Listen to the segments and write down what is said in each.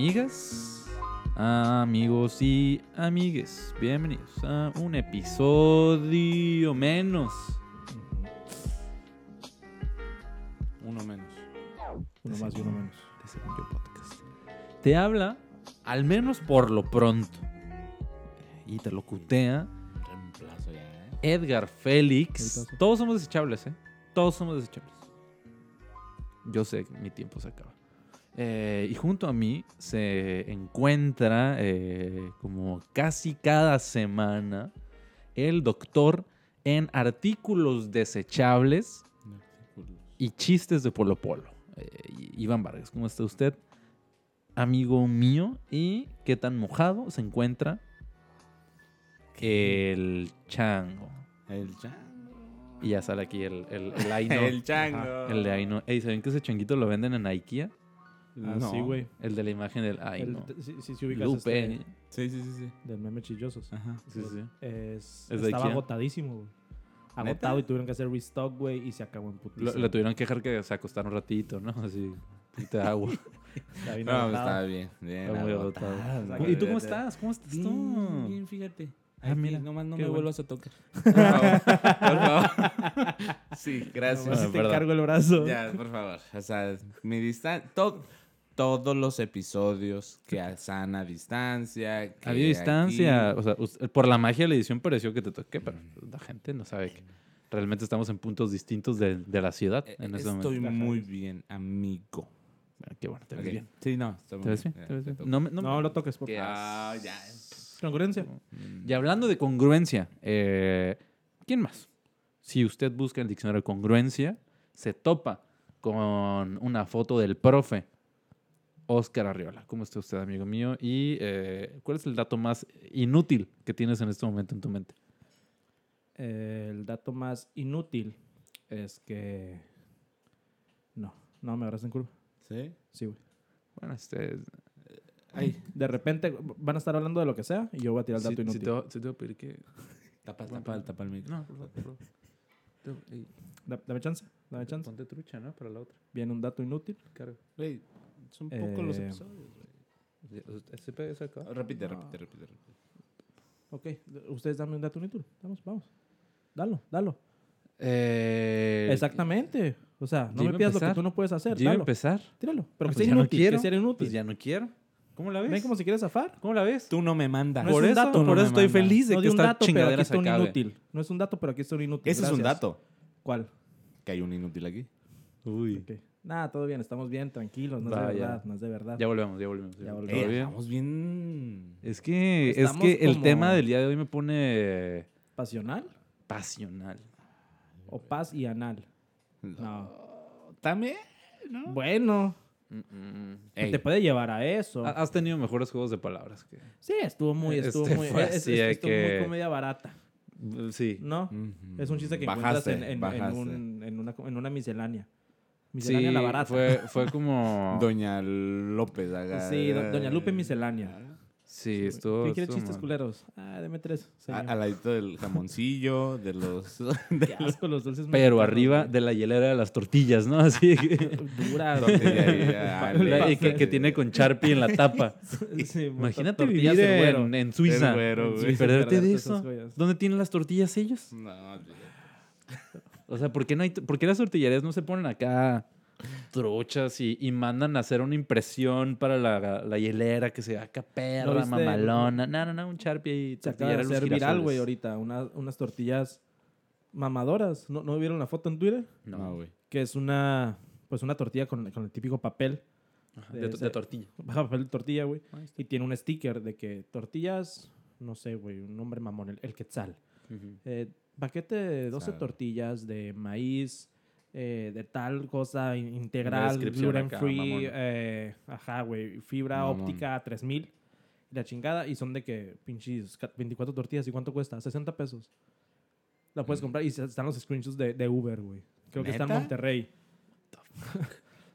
Amigas, amigos y amigues, bienvenidos a un episodio menos. Uno menos. Uno más y uno menos. de Según Yo Podcast. Te habla, al menos por lo pronto, y te lo cutea Reemplazo ya, ¿eh? Edgar Félix. Todos somos desechables, ¿eh? Todos somos desechables. Yo sé que mi tiempo se acaba. Eh, y junto a mí se encuentra, eh, como casi cada semana, el doctor en artículos desechables y chistes de Polo Polo. Eh, Iván Vargas, ¿cómo está usted? Amigo mío. ¿Y qué tan mojado se encuentra el chango? El chango. Y ya sale aquí el, el, el Aino. El chango. Ajá, El de Aino. Ey, ¿saben que ese changuito lo venden en IKEA? Ah, No. sí, güey. El de la imagen del El- Aino. Sí, sí, sí ubicas Lupe. este, Sí, sí, sí, sí. del meme chillosos. Ajá. Sí, sí. Es, ¿Es estaba Ikea? agotadísimo, güey. Agotado y tuvieron que hacer restock, güey, y se acabó en Lo, putísimo. le tuvieron que dejar que se acostara un ratito, ¿no? Así, de agua. Está bien No, agotado. está bien. bien Está muy agotado. agotado. Bien, ¿Y tú cómo Bien, estás? ¿Cómo estás tú? Bien, bien, fíjate. Ah, mira, Nomás no qué me bueno. vuelvas a tocar. Por favor. Por favor. Sí, gracias. Ah, si te perdón. cargo el brazo. Ya, por favor. O sea, mi distancia. Todos los episodios que a sana distancia. que Había distancia. aquí- O sea, por la magia de la edición pareció que te toqué, pero la gente no sabe que realmente estamos en puntos distintos de, de la ciudad Eh, en este Estoy momento. muy bien, amigo. Ah, Qué bueno, te ves bien. Sí, no. ¿Te ves bien? No, me- no, No me- lo toques, por favor. Ah, ya. Congruencia. Y hablando de congruencia, eh, ¿quién más? Si usted busca en el diccionario congruencia, se topa con una foto del profe Oscar Arriola. ¿Cómo está usted, amigo mío? Y eh, ¿cuál es el dato más inútil que tienes en este momento en tu mente? Eh, el dato más inútil es que... No, no me agarras en curva. ¿Sí? Sí, güey. Bueno, este... Ay, de repente van a estar hablando de lo que sea y yo voy a tirar el dato sí- inútil. sí te voy a pedir que... Tapa, tapa, tapa el micro. No, por favor, por favor. Dame chance, dame chance. Ponte trucha, ¿no? Para la otra. Viene un dato inútil. Carga. Güey, son pocos los Eh, episodios, güey. ¿Ese pega ese acá? Repite, No. repite, repite, repite. Ok, ustedes dame un dato inútil. Vamos, vamos. Dalo, dalo. Eh, Exactamente. O sea, no ¿Ya iba me pidas lo que tú no puedes hacer. ¿Ya iba a Dalo. empezar? Tíralo. Pero Ah, que pues sea ya no inútil. quiero. Que sea inútil. Pues ya no quiero. ¿Cómo la ves? Ven como si quieres zafar. ¿Cómo la ves? Tú no me mandas. No es por un eso, dato, por no eso estoy manda. feliz de No que esta dato, pero aquí chingadera se está un acabe. inútil. No es un dato, pero aquí está un inútil. Ese es un dato. ¿Cuál? Que hay un inútil aquí. Uy. Ok. Nada, todo bien. Estamos bien, tranquilos. No es de verdad. No es de verdad. Ya volvemos, ya volvemos. Ya ¿Todo volvemos. Eh, bien? estamos bien. Es que, es Estamos que el como- tema del día de hoy me pone ¿Pasional? pasional. ¿O paz y anal? No. También, ¿no? Bueno, Mm, mm. Ey, te puede llevar a eso. Ha- Has tenido mejores juegos de palabras que... Sí, estuvo muy, estuvo Este muy, fue es- así es- de estuvo que- muy comedia barata, Sí. ¿no? ujú. Es un chiste que Bajaste, encuentras en, en- en bajaste. un- en una, en una miscelánea. Sí, Miscelánea la barata. fue, fue como... Doña López haga. Sí, do- Doña Lupe Miscelánea. Sí, estuvo... ¿Quién quiere estuvo chistes mal. culeros? Ah, deme tres. Al ladito del jamoncillo, de los. Qué asco los dulces Pero mexicanos, arriba de la hielera de las tortillas, ¿no? Así que... Duras. Y- que, que tiene con Sharpie en la tapa. Sí, Imagínate tortillas vivir en, en Suiza güero, güey. Perderte de eso. ¿Dónde tienen las tortillas ellos? No, O sea, ¿por qué, no hay, ¿por qué las tortillerías no se ponen acá truchas y, y mandan a hacer una impresión para la, la hielera que se vea acá perra, viste? mamalona? No, no, no, un Sharpie y Se acaba de hacer viral, güey, ahorita. una- unas tortillas mamadoras. ¿No, ¿No vieron la foto en Twitter? no, No, güey. Que es una, pues una tortilla con, con el típico papel. Ajá, de, de- de tortilla. Baja papel de tortilla, güey. Y tiene un sticker de que tortillas, no sé, güey, un nombre mamón, el, el quetzal. Eh, paquete de 12 Sabe. tortillas de maíz, eh, de tal cosa in- integral, gluten acá, free, eh, ajá, güey, fibra Mamón. óptica 3000, y la chingada, y son de que pinches ca- 24 tortillas, ¿y cuánto cuesta? 60 pesos. La puedes Mm. comprar y están los screenshots de, de Uber, güey. Creo que está en. Monterrey.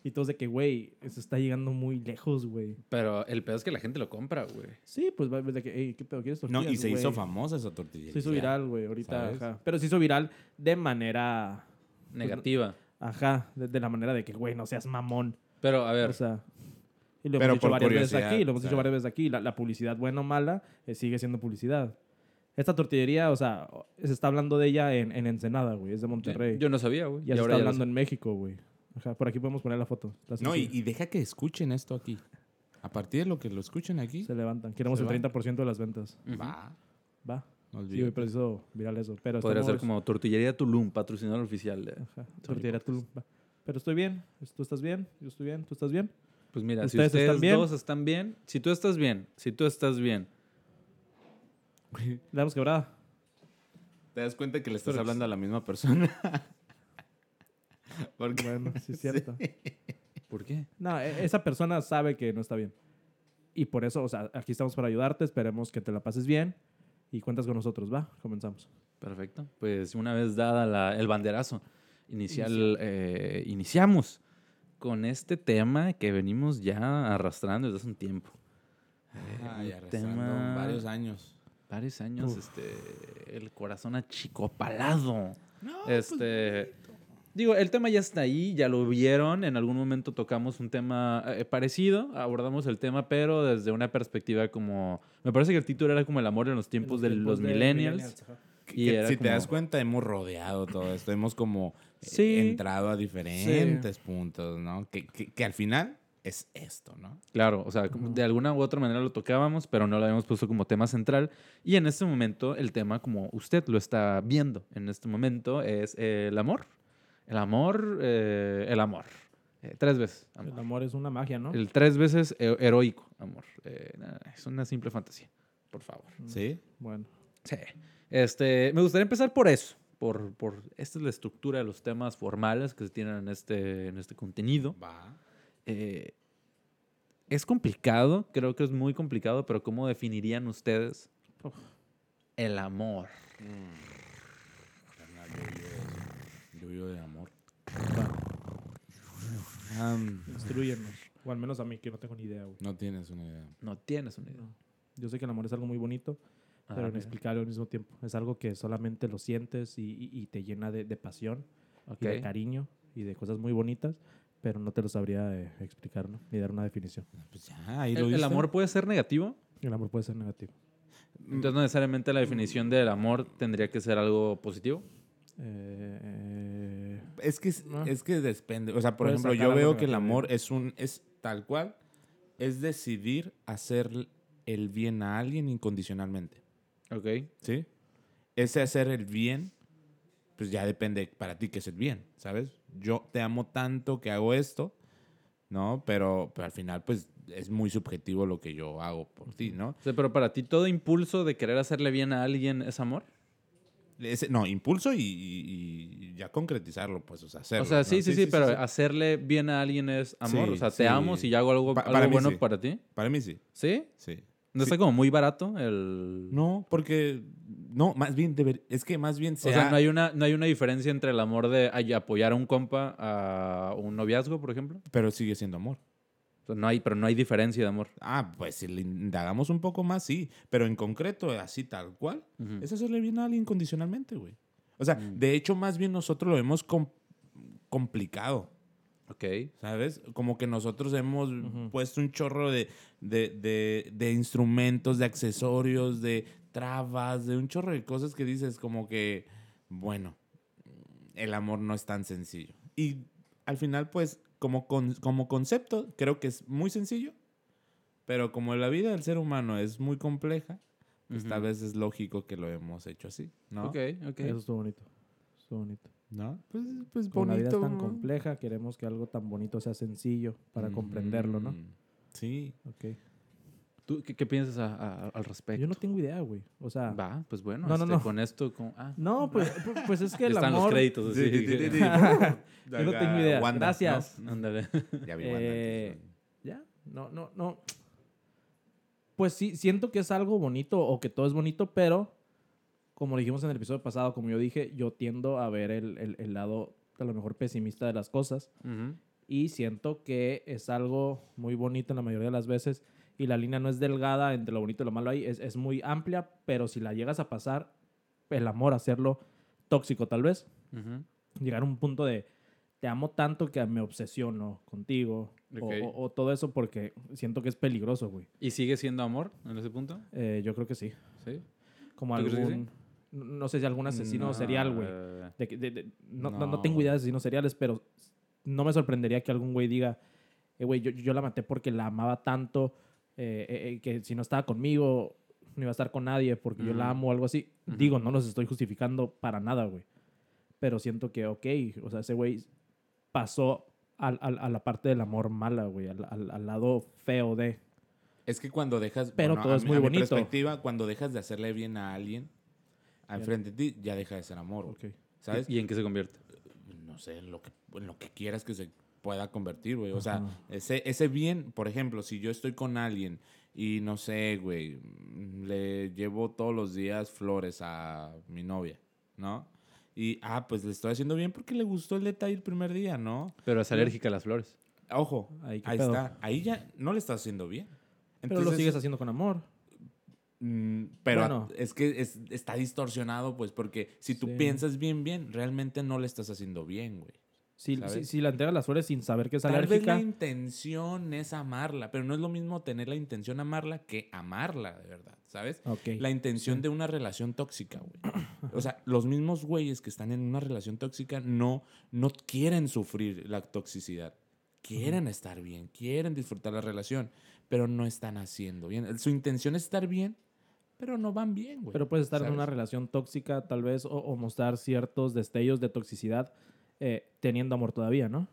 Y todos de que, güey, eso está llegando muy lejos, güey. Pero el pedo es que la gente lo compra, güey. Sí, pues va- de que, hey, ¿qué pedo? ¿Quieres No, tortillas? y se hizo famosa esa tortilla. Se hizo viral, güey, ahorita, ¿Sabes? ajá. Pero se hizo viral de manera, Negativa. ajá, de, de la manera de que, güey, no seas mamón. Pero, a ver, O sea, Y lo Pero hemos dicho por varias veces aquí, lo hemos dicho varias veces aquí. La, la publicidad, buena o mala, eh, sigue siendo publicidad. Esta tortillería, o sea, se está hablando de ella en, en Ensenada, güey. Es de Monterrey. Yo no sabía, güey. ya y se ahora está ya lo hablando sé. en México, güey. Ajá, por aquí podemos poner la foto. No, y, deja que escuchen esto aquí. A partir de lo que lo escuchen aquí, Se levantan. Queremos Se el va. 30% de las ventas. Va. Va. No Sí, pero eso viral eso. Pero Podría ser como Tortillería Tulum, patrocinador oficial. de- Ajá, tortillería Tulum. Va. Pero estoy bien. ¿Tú estás bien? Yo estoy bien. ¿Tú estás bien? Pues mira, si ¿Ustedes ustedes están bien? dos están bien, si tú estás bien, si tú estás bien, Le damos quebrada. Te das cuenta que le estás Pero- hablando a la misma persona. Porque Bueno, sí es cierto. ¿por qué? No, e- esa persona sabe que no está bien. Y por eso, o sea, aquí estamos para ayudarte. Esperemos que te la pases bien. Y cuentas con nosotros, ¿va? Comenzamos. Perfecto. Pues una vez dada la- el banderazo inicial, eh, iniciamos con este tema que venimos ya arrastrando desde hace un tiempo. Eh, Ay, un arrastrando tema- varios años. Varios años, Uf. este, el corazón achicopalado. No, Este, digo, el tema ya está ahí, ya lo vieron. En algún momento tocamos un tema eh, parecido, abordamos el tema, pero desde una perspectiva como. Me parece que el título era como el amor en los tiempos de los millennials. ajá. Y que era si te das como- cuenta, hemos rodeado todo esto. Hemos como eh, Sí. entrado a diferentes puntos, ¿no? Que, que- que al final es esto, ¿no? Claro, o sea, como de alguna u otra manera lo tocábamos, pero no lo habíamos puesto como tema central. Y en este momento, el tema, como usted lo está viendo en este momento, es el amor. El amor, eh, el amor. Eh, tres veces. amor. El amor es una magia, ¿no? El tres veces he- heroico amor. Eh, es una simple fantasía, por favor. ¿Sí? Bueno. Sí. Este, me gustaría empezar por eso. Por, por, esta es la estructura de los temas formales que se tienen en este, en este contenido. Va. Eh, es complicado, creo que es muy complicado, pero ¿cómo definirían ustedes Uf. el amor? Carnal, yo vivo de- Yo vivo de amor. Instruyenos. O al menos a mí, que no tengo ni idea, güey. no tienes una idea. No tienes una idea. No. Yo sé que el amor es algo muy bonito, Ah, pero inexplicable al mismo tiempo. Es algo que solamente lo sientes y, y- y te llena de, de pasión Ok. y de cariño y de cosas muy bonitas, pero no te lo sabría eh, explicar, ¿no? Ni dar una definición. Pues ya, ahí lo ¿El, el amor puede ser negativo? El amor puede ser negativo. Entonces no necesariamente la definición del amor tendría que ser algo positivo. Eh, Es que, es, es que depende. O sea, por ejemplo, yo veo que el amor es un es tal cual es decidir hacer el bien a alguien incondicionalmente. Ok. ¿Sí? Ese hacer el bien, pues ya depende para ti qué es el bien, ¿sabes? Yo te amo tanto que hago esto, ¿no? Pero, pero al final, pues es muy subjetivo lo que yo hago por ti, ¿no? O sea, pero para ti todo impulso de querer hacerle bien a alguien es amor. Ese- no, impulso y, y- y ya concretizarlo, pues, o sea, hacerlo. o sea, ¿no? sí, sí, sí, pero hacerle bien a alguien es amor. O sea, te amo si yo hago algo, Pa- algo para bueno para ti. Para mí sí, ¿Sí? sí. ¿No está como muy barato el...? No, porque no, más bien deber- es que más bien O se sea, ha- no hay, una, no hay una diferencia entre el amor de apoyar a un compa a un noviazgo, por ejemplo. pero sigue siendo amor. No hay, pero no hay diferencia de amor. Ah, pues si le indagamos un poco más, sí, pero en concreto, así tal cual, Ujú. es hacerle bien a alguien incondicionalmente, güey. O sea, Mm. de hecho, más bien nosotros lo hemos com- complicado, Ok. ¿sabes? Como que nosotros hemos puesto un chorro de, de, de- de instrumentos, de accesorios, de trabas, de un chorro de cosas que dices como que, bueno, el amor no es tan sencillo. Y al final, pues, como, con- como concepto, creo que es muy sencillo, pero como la vida del ser humano es muy compleja, pues Ujú. tal vez es lógico que lo hemos hecho así, ¿no? Ok, ok. Eso estuvo bonito. Estuvo bonito. ¿No? Pues, pues Como la vida bonito. es tan compleja, queremos que algo tan bonito sea sencillo para comprenderlo, ¿no? Sí. Ok. ¿Tú qué, qué piensas a- a- al respecto? Yo no tengo idea, güey. O sea, Va, pues bueno, No, no, este, no. con esto... Con, ah, no, pues, pues es que el están amor... los créditos. así. Yo no tengo idea. Wanda, Gracias. Ándale. ¿no? Ya vi Wanda Eh, Ya, no, no, no. Pues sí, siento que es algo bonito o que todo es bonito, pero como dijimos en el episodio pasado, como yo dije, yo tiendo a ver el, el- el lado a lo mejor pesimista de las cosas Ujú. y siento que es algo muy bonito en la mayoría de las veces y la línea no es delgada entre lo bonito y lo malo ahí, es, es muy amplia, pero si la llegas a pasar, el amor, hacerlo tóxico tal vez, Ujú. llegar a un punto de te amo tanto que me obsesiono contigo. o- Ok. O, o todo eso porque siento que es peligroso, güey. ¿Y sigue siendo amor en ese punto? Eh, yo creo que sí. Sí. Como ¿Tú crees que algún... No sé si algún asesino No, serial, güey. eh, De de- de- no, no- no tengo idea de asesinos seriales, pero no me sorprendería que algún güey diga, eh, güey, yo, yo la maté porque la amaba tanto, eh, eh, eh, que si no estaba conmigo, no iba a estar con nadie porque yo la amo o algo así. Ujú. Digo, no los estoy justificando para nada, güey. Pero siento que, ok, o sea, ese güey pasó al- al- a la parte del amor mala, güey, al, al- al lado feo de... Es que cuando dejas. Pero todo a es mi- muy a mi bonito. perspectiva, cuando dejas de hacerle bien a alguien al frente de ti, ya deja de ser amor. güey. Ok. ¿Sabes? ¿Y en qué se convierte? no sé, en lo que, en lo que quieras que se pueda convertir, güey. O sea, Ajá. ese, ese bien, por ejemplo, si yo estoy con alguien y no sé, güey, le llevo todos los días flores a mi novia, ¿no? Y, ah, pues le estoy haciendo bien porque le gustó el detalle el primer día, ¿no? Pero es alérgica a las flores. Ojo, Ahí, está. Ahí ya no le estás haciendo bien. Pero lo sigues haciendo con amor. Mm, pero Bueno. es que es- está distorsionado, pues, porque si tú Sí. piensas bien, bien, realmente no le estás haciendo bien, güey. Si, ¿Sabes? si, si la entregas las flores sin saber que es Tal vez alérgica... la intención es amarla, pero no es lo mismo tener la intención amarla que amarla, de verdad, ¿sabes? La intención de una relación tóxica, güey. O sea, los mismos güeyes que están en una relación tóxica no, no quieren sufrir la toxicidad. Quieren estar bien, quieren disfrutar la relación, pero no están haciendo bien. Su intención es estar bien, pero no van bien, güey. Pero puedes estar en una relación tóxica, tal vez, o, o mostrar ciertos destellos de toxicidad eh, teniendo amor todavía, ¿no?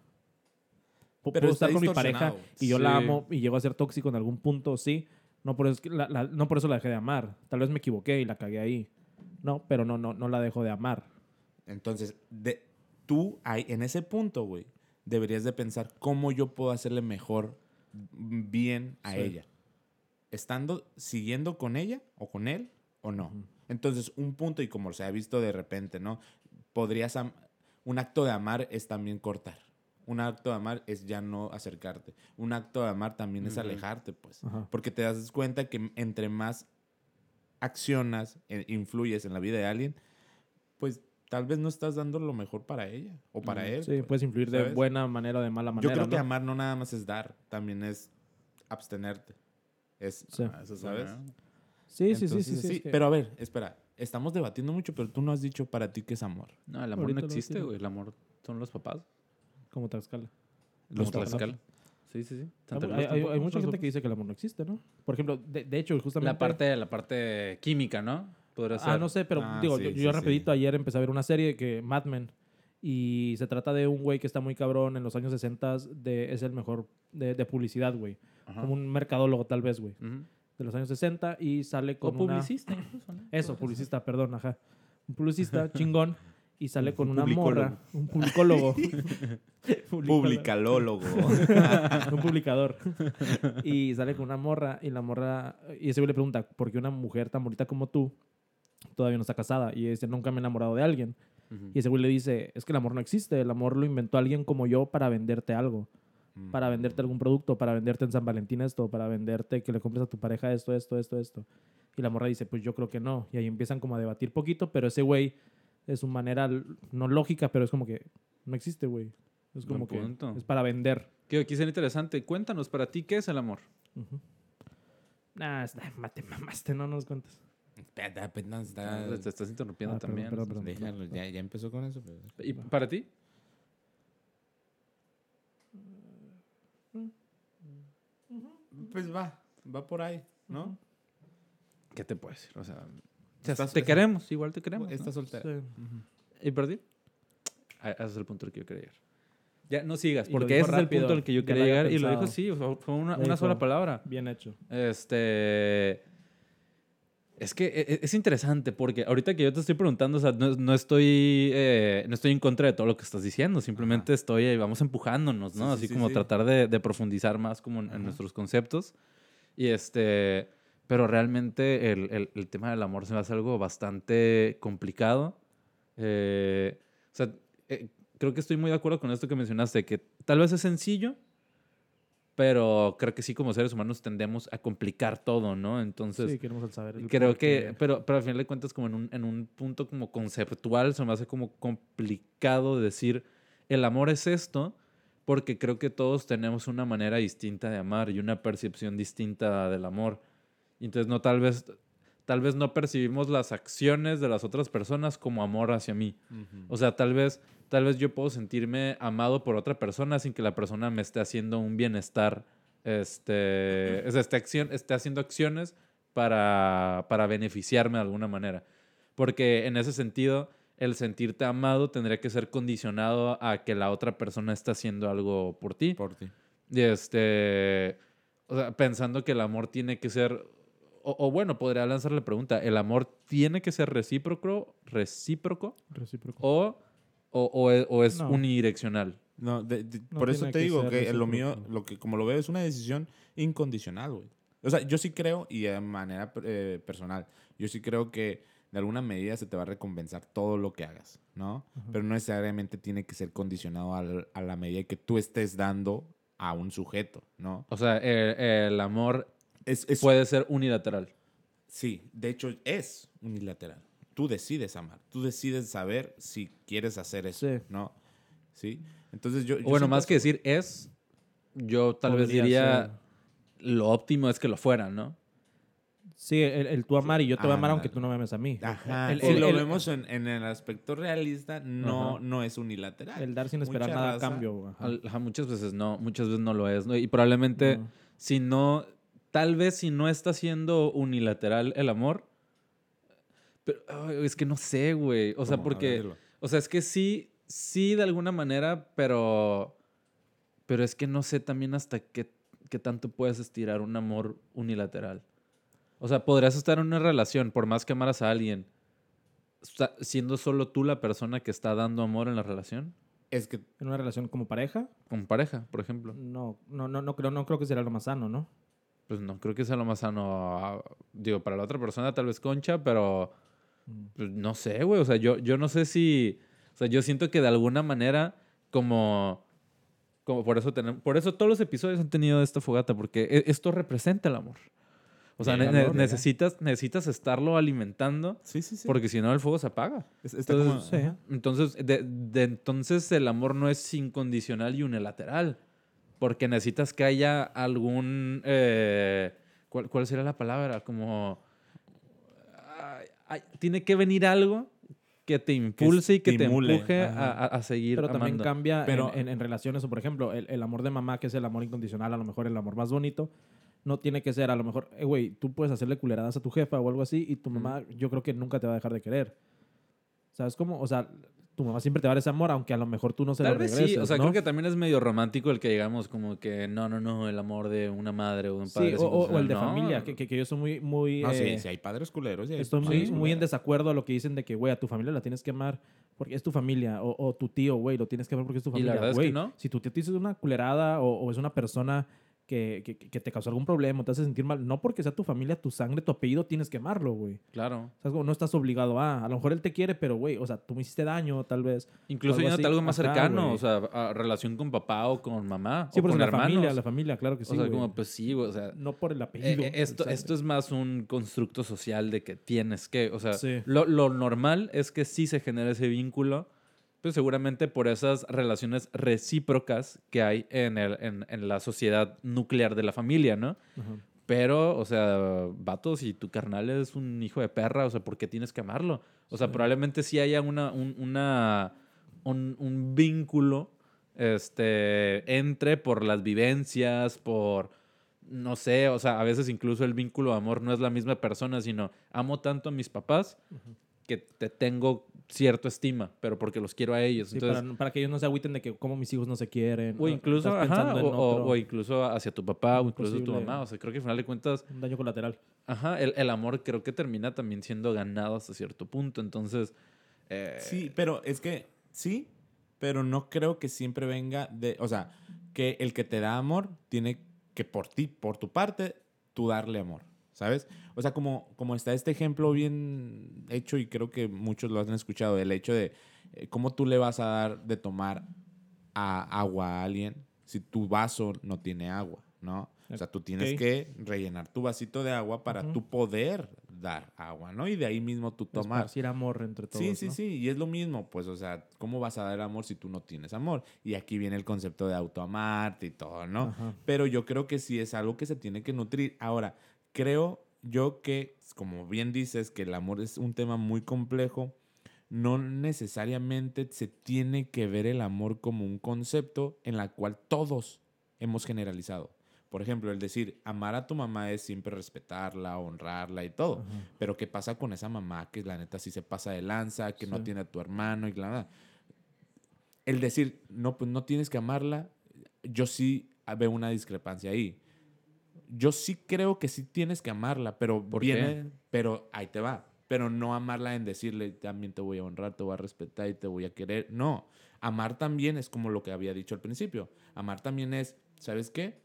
Pero Puedo estar con mi pareja y yo la amo y llego a ser tóxico en algún punto, sí. No por, eso, la, la- no por eso la dejé de amar. Tal vez me equivoqué y la cagué ahí. No, pero no, no, no la dejo de amar. Entonces, de, tú ahí, en ese punto, güey, deberías de pensar cómo yo puedo hacerle mejor mm, bien a Sí. ella. Estando, siguiendo con ella o con él o no. Entonces, un punto, y como se ha visto de repente, ¿no? Podrías, un acto de amar es también cortar. Un acto de amar es ya no acercarte. Un acto de amar también es alejarte, pues. Ajá. Porque te das cuenta que entre más accionas, e influyes en la vida de alguien, pues tal vez no estás dando lo mejor para ella o para él. Sí, pues, puedes influir de buena manera o de mala manera. Yo creo que amar no nada más es dar, también es abstenerte. Es, Sí. Ah, ¿Sabes? Sí, sí, sí, sí, sí. es que- Pero a ver, espera, estamos debatiendo mucho, pero tú no has dicho para ti qué es amor. No, el amor Ahorita no existe, güey. El amor son los papás. Como Tlaxcala. Los Tlaxcala. Sí, sí, sí. Santa Hay, hay- hay mucha gente que dice que el amor no existe, ¿no? Por ejemplo, de, de hecho, justamente... La parte, la parte química, ¿no? Podría ser. Ah, no sé, pero Ah, digo, sí, yo, sí, yo sí. rapidito ayer empecé a ver una serie que Mad Men y se trata de un güey que está muy cabrón en los años 60 de, es el mejor de, de publicidad, güey. Como un mercadólogo tal vez, güey. Ujú. De los años 60 y sale O con una... publicista incluso, ¿no? Eso, publicista, perdón, ajá. Un publicista chingón y sale con Un una morra, un publicólogo. Publicalólogo. un publicador. y sale con una morra y la morra, y ese güey le pregunta, ¿por qué una mujer tan bonita como tú todavía no está casada? Y dice, nunca me he enamorado de alguien. Y ese güey le dice, es que el amor no existe, el amor lo inventó alguien como yo para venderte algo, para venderte algún producto, para venderte en San Valentín esto, para venderte que le compres a tu pareja esto, esto, esto, esto. Y la morra dice, pues yo creo que no. Y ahí empiezan como a debatir poquito, pero ese güey es su manera, no lógica, pero es como que no existe, güey. Es como que es para vender. Que aquí será interesante. Cuéntanos, para ti, ¿qué es el amor? Ujú. Nah, mate, mamaste, no nos cuentas. Apenas está- Te estás interrumpiendo Ah, perdón, también. perdón, perdón. Déjalo, ya, ya empezó con eso. pero- ¿Y para ti? Pues va, va por ahí, ¿no? ¿Qué te puedo decir? O sea, Estás- te queremos, igual te queremos. Está ¿no? soltera. Sí. ¿Y ti? Ah, Ese es el punto al que yo quería llegar. Ya, no sigas, porque ese es el rápido, punto al que yo quería llegar. Y lo dijo pensado. sí, o sea, fue una, sola palabra. Bien hecho. Este. Es que e- e- es interesante porque ahorita que yo te estoy preguntando, o sea, no, no estoy, eh, no estoy en contra de todo lo que estás diciendo, simplemente estoy, eh, vamos empujándonos, ¿no? Sí, sí, Así sí, como sí. tratar de, de profundizar más como en, en Ajá. nuestros conceptos. Y este, pero realmente el, el- el tema del amor se me hace algo bastante complicado. Eh, o sea, eh, creo que estoy muy de acuerdo con esto que mencionaste, que tal vez es sencillo, pero creo que sí como seres humanos tendemos a complicar todo, ¿no? Entonces, sí, queremos saber. el creo que, qué. pero, pero al final de cuentas como en un, en un punto como conceptual se me hace como complicado decir el amor es esto porque creo que todos tenemos una manera distinta de amar y una percepción distinta del amor. Y Entonces no tal vez tal vez no percibimos las acciones de las otras personas como amor hacia mí. O sea, tal vez tal vez yo puedo sentirme amado por otra persona sin que la persona me esté haciendo un bienestar este, es- esté, acción, esté haciendo acciones para, para beneficiarme de alguna manera. Porque en ese sentido, el sentirte amado tendría que ser condicionado a que la otra persona está haciendo algo por ti. Por ti. Y este, o sea, pensando que el amor tiene que ser, o, o bueno, podría lanzar la pregunta, ¿el amor tiene que ser recíproco, recíproco Recíproco. o, o, o es, o es No. unidireccional? No, de- de- No por eso te que digo que lo mío, lo que como lo veo es una decisión incondicional, güey. O sea, yo sí creo, y de manera eh, personal, yo sí creo que de alguna medida se te va a recompensar todo lo que hagas, ¿no? Pero no necesariamente tiene que ser condicionado al- a la medida que tú estés dando a un sujeto, ¿no? O sea, el, el amor Es, es- puede ser unilateral. Sí, de hecho es unilateral. Tú decides amar, tú decides saber si quieres hacer eso, Sí. ¿no? ¿Sí? Entonces yo... yo O bueno, más que decir es, yo tal vez diría ser. lo óptimo es que lo fuera, ¿no? Sí, el, el tú amar y yo te voy a amar aunque tú no me ames a mí. Ajá. El, si lo el- vemos en, en el aspecto realista, no, Ajá. no es unilateral. el dar sin esperar Mucha nada a cambio. ajá. Al- ajá, muchas veces no, muchas veces no lo es, ¿no? Y probablemente No. si no, tal vez si no está siendo unilateral el amor, pero ay, es que no sé, güey. O sea, ¿Cómo? A ver, porque, o sea, es que sí, sí de alguna manera, pero, pero es que no sé también hasta qué, qué tanto puedes estirar un amor unilateral. O sea, podrías estar en una relación, por más que amaras a alguien, siendo solo tú la persona que está dando amor en la relación, Es que En una relación como pareja, con pareja, por ejemplo. no, no, no, no creo, no creo que será lo más sano, ¿no? Pues no, creo que sea lo más sano. ah, Digo, para la otra persona tal vez concha, pero. Pues, no sé, güey. O sea, yo, yo no sé si. O sea, yo siento que de alguna manera, como. Como por eso tenemos. Por eso todos los episodios han tenido esta fogata, porque e- esto representa el amor. O sea, necesitas, necesitas estarlo alimentando, sí, sí, sí. porque si no el fuego se apaga. Es- Entonces, como-. Entonces, de, de entonces el amor no es incondicional y unilateral. Porque necesitas que haya algún. eh, ¿cuál, cuál sería la palabra? Como. Tiene que venir algo que te impulse y que te empuje a, a- seguir Pero también amando. cambia Pero- en, en- en relaciones, o por ejemplo, el, el amor de mamá, que es el amor incondicional, a lo mejor el amor más bonito, no tiene que ser, a lo mejor, eh, güey, tú puedes hacerle culeradas a tu jefa o algo así, y tu mamá, yo creo que nunca te va a dejar de querer. ¿Sabes cómo? O sea, tu mamá siempre te va a dar ese amor, aunque a lo mejor tú no se Tal lo vez regreses, sí, o sea, ¿no? creo que también es medio romántico el que digamos como que no, no, no, el amor de una madre o de un Sí, padre. o, es o- o el de. No, familia, que, que, que yo soy muy, muy... No, sí, eh, sí, hay padres culeros. y hay Estoy muy, padres muy en culeros. desacuerdo a lo que dicen de que, güey, a tu familia la tienes que amar porque es tu familia. O, o tu tío, güey, lo tienes que amar porque es tu Y la familia. verdad es que Güey, no. Si tu tío te hizo una culerada o, o es una persona que, que, que te causó algún problema, te hace sentir mal, no porque sea tu familia, tu sangre, tu apellido, tienes que amarlo, güey. Claro. ¿Sabes? Como no estás obligado a. A lo mejor él te quiere, pero, güey, o sea, tú me hiciste daño, tal vez. Incluso algo así. algo más cercano, o sea, a relación con papá o con mamá. Sí, o por con la hermanos. familia, la familia, claro que sí. o sea, como pues sí, güey, o sea, No por el Eh, apellido. eh, esto, esto es más un constructo social de que tienes que, o sea, Sí. lo, lo normal es que sí se genera ese vínculo, pues seguramente por esas relaciones recíprocas que hay en, el, en, en la sociedad nuclear de la familia, ¿no? Pero, o sea, vato, si tu carnal es un hijo de perra, o sea, ¿por qué tienes que amarlo? O sea, probablemente sí haya una, un, una, un, un vínculo este, entre por las vivencias, por, no sé, o sea, a veces incluso el vínculo de amor no es la misma persona, sino amo tanto a mis papás que te tengo cierto estima, pero porque los quiero a ellos. Sí, Entonces, para, para que ellos no se agüiten de que como mis hijos no se quieren. o incluso, estás ajá, pensando en o, o- o incluso hacia tu papá o incluso tu mamá. O sea, creo que al final de cuentas, Un daño colateral. ajá, el, el amor creo que termina también siendo ganado hasta cierto punto. Entonces, eh, Sí, pero es que sí, pero no creo que siempre venga de, o sea, que el que te da amor tiene que por ti, por tu parte, tú darle amor, ¿sabes? O sea, como, como está este ejemplo bien hecho y creo que muchos lo han escuchado, el hecho de eh, cómo tú le vas a dar de tomar a agua a alguien si tu vaso no tiene agua, ¿no? O sea, tú tienes que rellenar tu vasito de agua para Ujú. tú poder dar agua, ¿no? Y de ahí mismo tú tomar. Esparcir amor entre todos. Sí, sí, ¿no? sí, y es lo mismo, pues, o sea, ¿cómo vas a dar amor si tú no tienes amor? Y aquí viene el concepto de autoamarte y todo, ¿no? Ajá. Pero yo creo que sí es algo que se tiene que nutrir. Ahora, creo yo que, como bien dices, que el amor es un tema muy complejo, no necesariamente se tiene que ver el amor como un concepto en la cual todos hemos generalizado. Por ejemplo, el decir, amar a tu mamá es siempre respetarla, honrarla y todo. Ajá. Pero ¿qué pasa con esa mamá que la neta sí se pasa de lanza, que no tiene a tu hermano y nada? El decir, no, pues no tienes que amarla, yo sí veo una discrepancia ahí. Yo sí creo que sí tienes que amarla, pero ¿Por viene, pero ahí te va. Pero no amarla en decirle, también te voy a honrar, te voy a respetar y te voy a querer. No, amar también es como lo que había dicho al principio. Amar también es, ¿sabes qué?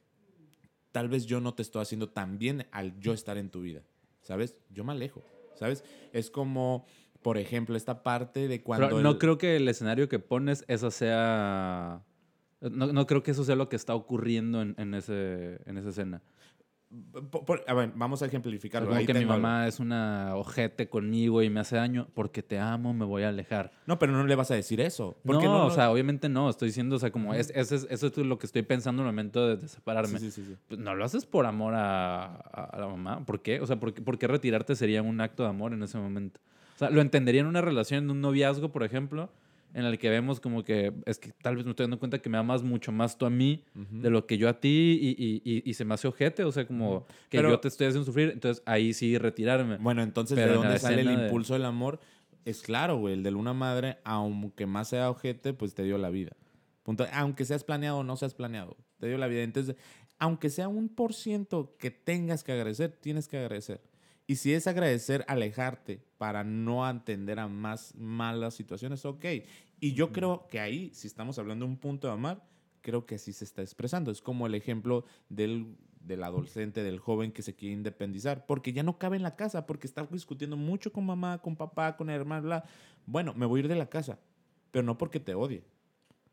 Tal vez yo no te estoy haciendo tan bien al yo estar en tu vida. ¿Sabes? Yo me alejo. ¿Sabes? Es como, por ejemplo, esta parte de cuando... Pero no el- creo que el escenario que pones, esa sea... No, no creo que eso sea lo que está ocurriendo en, en ese, en esa escena. Por- por- a ver, vamos a ejemplificarlo. como Ahí que mi tengo algo. mamá es una ojete conmigo y me hace daño porque te amo, me voy a alejar. No, pero no le vas a decir eso. No, ¿Por qué o lo- sea, obviamente no. Estoy diciendo, o sea, como es, ese es- eso es lo que estoy pensando en el momento de, de separarme. Sí, sí, sí. Pues no lo haces por amor a, a- a la mamá. ¿Por qué? O sea, ¿por por qué retirarte sería un acto de amor en ese momento? O sea, lo entendería en una relación, en un noviazgo, por ejemplo, en el que vemos como que es que tal vez me estoy dando cuenta que me amas mucho más tú a mí Ujú. de lo que yo a ti y, y- y- y se me hace ojete. O sea, como que Pero- yo te estoy haciendo sufrir. Entonces ahí sí retirarme. Bueno, entonces, Pero ¿de en dónde sale el escena de- impulso del amor? Es claro, güey. El de una madre, aunque más sea ojete, pues te dio la vida. Punto. Aunque seas planeado o no seas planeado, te dio la vida. Entonces, aunque sea un por ciento que tengas que agradecer, tienes que agradecer. Y si es agradecer, alejarte para no atender a más malas situaciones, ok. Y yo creo que ahí, si estamos hablando de un punto de amar, creo que así se está expresando. Es como el ejemplo del, del adolescente, del joven que se quiere independizar, porque ya no cabe en la casa, porque está discutiendo mucho con mamá, con papá, con el hermano, bla. Bueno, me voy a ir de la casa, pero no porque te odie,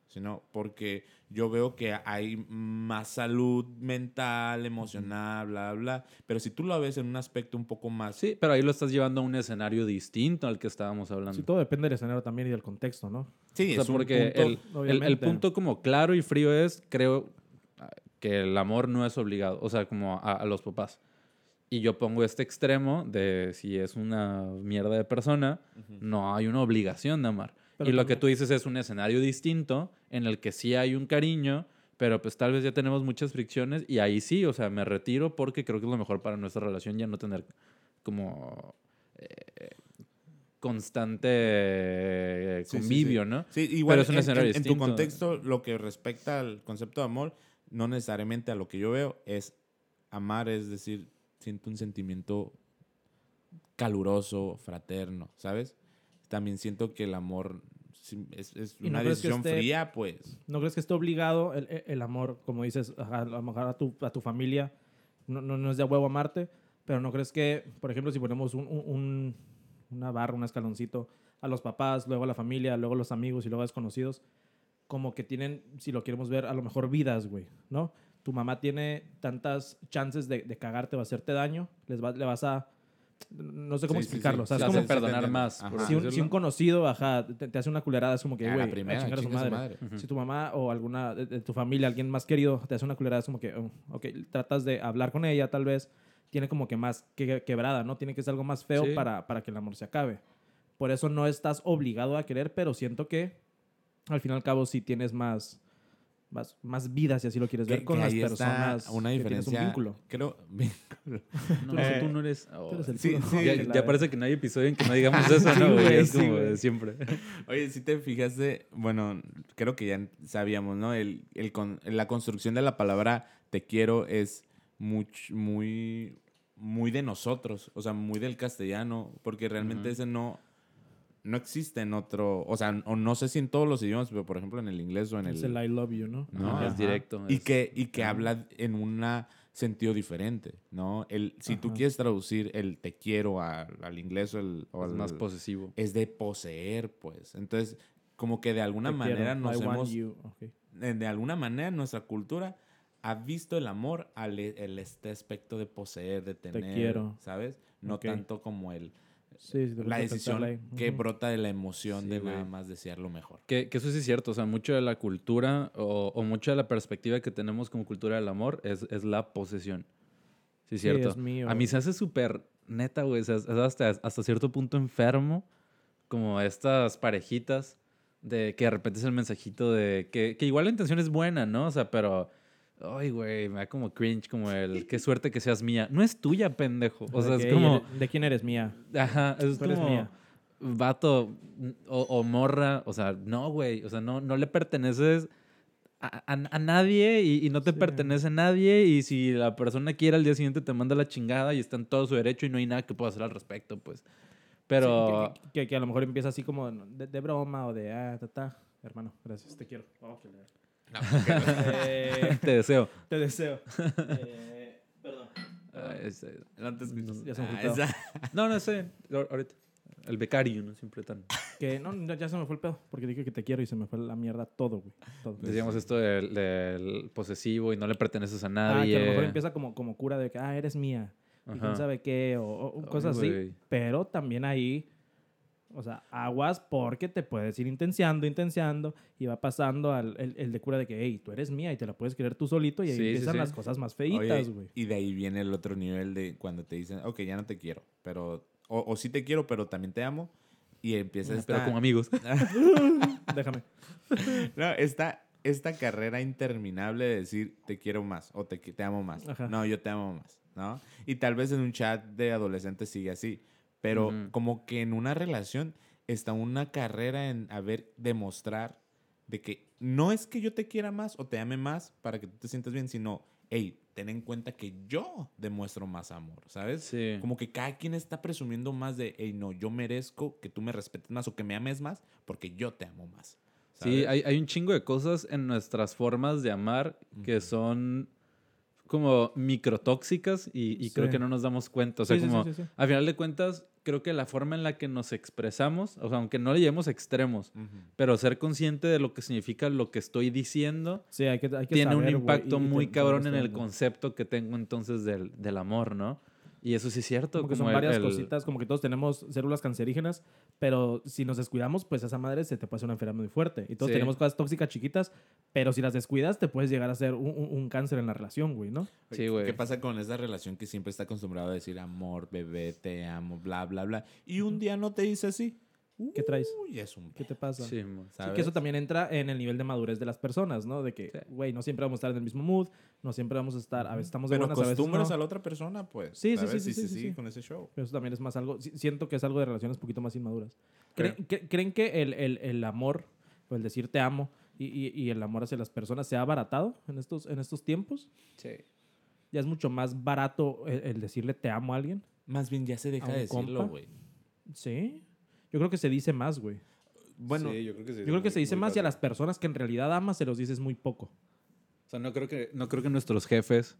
sino porque yo veo que hay más salud mental, emocional, bla, bla. Pero si tú lo ves en un aspecto un poco más... Sí, pero ahí lo estás llevando a un escenario distinto al que estábamos hablando. Sí, todo depende del escenario también y del contexto, ¿no? Sí, O sea, es un porque punto- el, el- el punto como claro y frío es, creo, que el amor no es obligado, o sea, como a, a los papás. Y yo pongo este extremo de si es una mierda de persona, no hay una obligación de amar. Pero y lo que también- tú dices es un escenario distinto en el que sí hay un cariño, pero pues tal vez ya tenemos muchas fricciones y ahí sí, o sea, me retiro porque creo que es lo mejor para nuestra relación ya no tener como eh, constante eh, Sí, sí, convivio, sí. ¿no? Sí, igual Pero es un en- escenario en, en tu contexto, lo que respecta al concepto de amor, no necesariamente a lo que yo veo es amar, es decir, siento un sentimiento caluroso, fraterno, ¿sabes? También siento que el amor es, es ¿Y no una que decisión esté- fría, pues. ¿No crees que esté obligado el, el- el amor, como dices, a lo mejor a tu, a tu familia? No, no, no es de a huevo amarte, pero ¿no crees que, por ejemplo, si ponemos un- un- una barra, un escaloncito, a los papás, luego a la familia, luego a los amigos y luego a desconocidos, como que tienen, si lo queremos ver, a lo mejor vidas, güey, ¿no? Tu mamá tiene tantas chances de, de cagarte o hacerte daño, les va- le vas a... No sé cómo Sí, sí, sí. explicarlo, o sea, Se es como... perdonar más, Ajá. Si un, si un conocido, ajá, te, te hace una culerada, es como que, güey, chingar a su madre. madre. Si tu mamá o alguna de, de tu familia, alguien más querido, te hace una culerada, es como que, oh, ok, tratas de hablar con ella, tal vez tiene como que más que, quebrada, ¿no? Tiene que ser algo más feo Sí. para, para que el amor se acabe. Por eso no estás obligado a querer, pero siento que al fin y al cabo sí tienes más, más, más vida, si así lo quieres Que- ver, con que las ahí está personas una que diferencia. un vínculo. Creo. vínculo. No, Eh, tú no eres... Tú eres el Sí, sí, ¿no? ya, Que la- parece que no hay episodio en que no digamos eso, Sí, ¿no? güey? es sí, como güey. de siempre. Oye, si te fijaste, bueno, creo que ya sabíamos, ¿no? El, el con- la construcción de la palabra te quiero es much- muy, muy de nosotros, o sea, muy del castellano, porque realmente ese no, no existe en otro, o sea, o no sé si en todos los idiomas, pero por ejemplo en el inglés o en Es el... el I love you, ¿no? ¿no? Ajá, es directo, Y es- que, y que habla en un sentido diferente, ¿no? El, si tú quieres traducir el te quiero al, al inglés o, el, o es al- más posesivo. es de poseer, pues. Entonces, como que de alguna Te manera quiero, nos I want hemos, you, ok. de alguna manera en nuestra cultura ha visto el amor al e- el este aspecto de poseer, de tener, quiero. ¿sabes? No tanto como el Sí, la decisión que Ujú. brota de la emoción Sí, de güey. nada más desear lo mejor. Que, que eso sí es cierto, o sea, mucho de la cultura o, o mucha de la perspectiva que tenemos como cultura del amor es, es la posesión. Sí, es Sí, cierto. es mío. A mí se hace súper neta, güey, o sea, es hasta, hasta cierto punto enfermo, como estas parejitas, de que de repente es el mensajito de que, que igual la intención es buena, ¿no? O sea, pero, ay, güey, me da como cringe, como el, qué suerte que seas mía. No es tuya, pendejo. O sea, es como... "Ey, ¿De quién eres mía? Ajá, es Tú eres mía. vato o, o morra, o sea, no, güey, o sea, no, no le perteneces a, a- a nadie y, y no te Sí. pertenece a nadie y si la persona quiere al día siguiente te manda la chingada y está en todo su derecho y no hay nada que pueda hacer al respecto, pues. Pero... Sí, que, que- que a lo mejor empieza así como de, de broma o de, ah, ta, ta. Hermano, gracias, te quiero. Oh, Eh, Te deseo. te deseo. Eh, perdón. Ay, es- No te escuchas. Ya se me Ah, fue el pedo. esa- No, no sé, ahorita. El becario, ¿no? Siempre tan... Que no, no, ya se me fue el pedo. Porque dije que te quiero y se me fue la mierda todo, güey. Todo. Decíamos esto del, del posesivo y no le perteneces a Ah, nadie. que a lo mejor empieza como, como cura de que, ah, eres mía. Y quién sabe qué, o, o Ay, cosas así. Pero también ahí, o sea, aguas porque te puedes ir intenciando, intenciando, y va pasando al el, el de cura de que, hey, tú eres mía y te la puedes creer tú solito, y ahí Sí, empiezan sí. las cosas más feitas, güey. y de ahí viene el otro nivel de cuando te dicen, ok, ya no te quiero, pero, o, o sí te quiero, pero también te amo. Y empieza Pero esta, como amigos. Déjame. no, esta, esta carrera interminable de decir te quiero más o te, te amo más. Ajá. No, yo te amo más, ¿no? Y tal vez en un chat de adolescentes sigue así, pero Ujú. como que en una relación está una carrera en a ver, demostrar de que no es que yo te quiera más o te ame más para que tú te sientas bien, sino, hey, ten en cuenta que yo demuestro más amor, ¿sabes? Sí. Como que cada quien está presumiendo más de, hey, no, yo merezco que tú me respetes más o que me ames más porque yo te amo más. Sí, ¿sabes? hay, hay un chingo de cosas en nuestras formas de amar que son como microtóxicas y, y creo Sí. que no nos damos cuenta. O sea, Sí, sí, como sí, sí, sí. al final de cuentas, creo que la forma en la que nos expresamos, o sea, aunque no le llevemos extremos, pero ser consciente de lo que significa lo que estoy diciendo, Sí, hay que, hay que tiene un saber, impacto muy cabrón en el concepto que tengo entonces del, del amor, ¿no? Y eso sí es cierto. Como que como son el- varias el- cositas, como que todos tenemos células cancerígenas, pero si nos descuidamos, pues esa madre se te puede hacer una enfermedad muy fuerte. Y todos Sí. tenemos cosas tóxicas chiquitas, pero si las descuidas, te puedes llegar a hacer un, un- un cáncer en la relación, güey, ¿no? Sí, güey. ¿Qué pasa con esa relación que siempre está acostumbrado a decir amor, bebé, te amo, bla, bla, bla? Y un día no te dice así. ¿Qué traes? Uy, es un... ¿Qué te pasa? Sí. Sí, que eso también entra en el nivel de madurez de las personas, ¿no? De que, Sí. güey, no siempre vamos a estar en el mismo mood, no siempre vamos a estar, a veces estamos de Pero buenas, a veces acostumbras no. a la otra persona, pues. Sí, sí, sí, sí, se sí, sí. con ese show. Pero eso también es más algo, siento que es algo de relaciones un poquito más inmaduras. ¿Creen, que, ¿creen que el, el- el amor, o el decir te amo, y, y- y el amor hacia las personas se ha abaratado en estos, en estos tiempos? Sí. Ya es mucho más barato el, el decirle te amo a alguien. Más bien ya se deja ¿A un de decirlo, güey. Sí. Yo creo que se dice más, güey. Bueno, Sí, yo creo que sí. Yo creo que se dice más y a las personas que en realidad amas se los dices muy poco. Sea, no creo que, no creo que nuestros jefes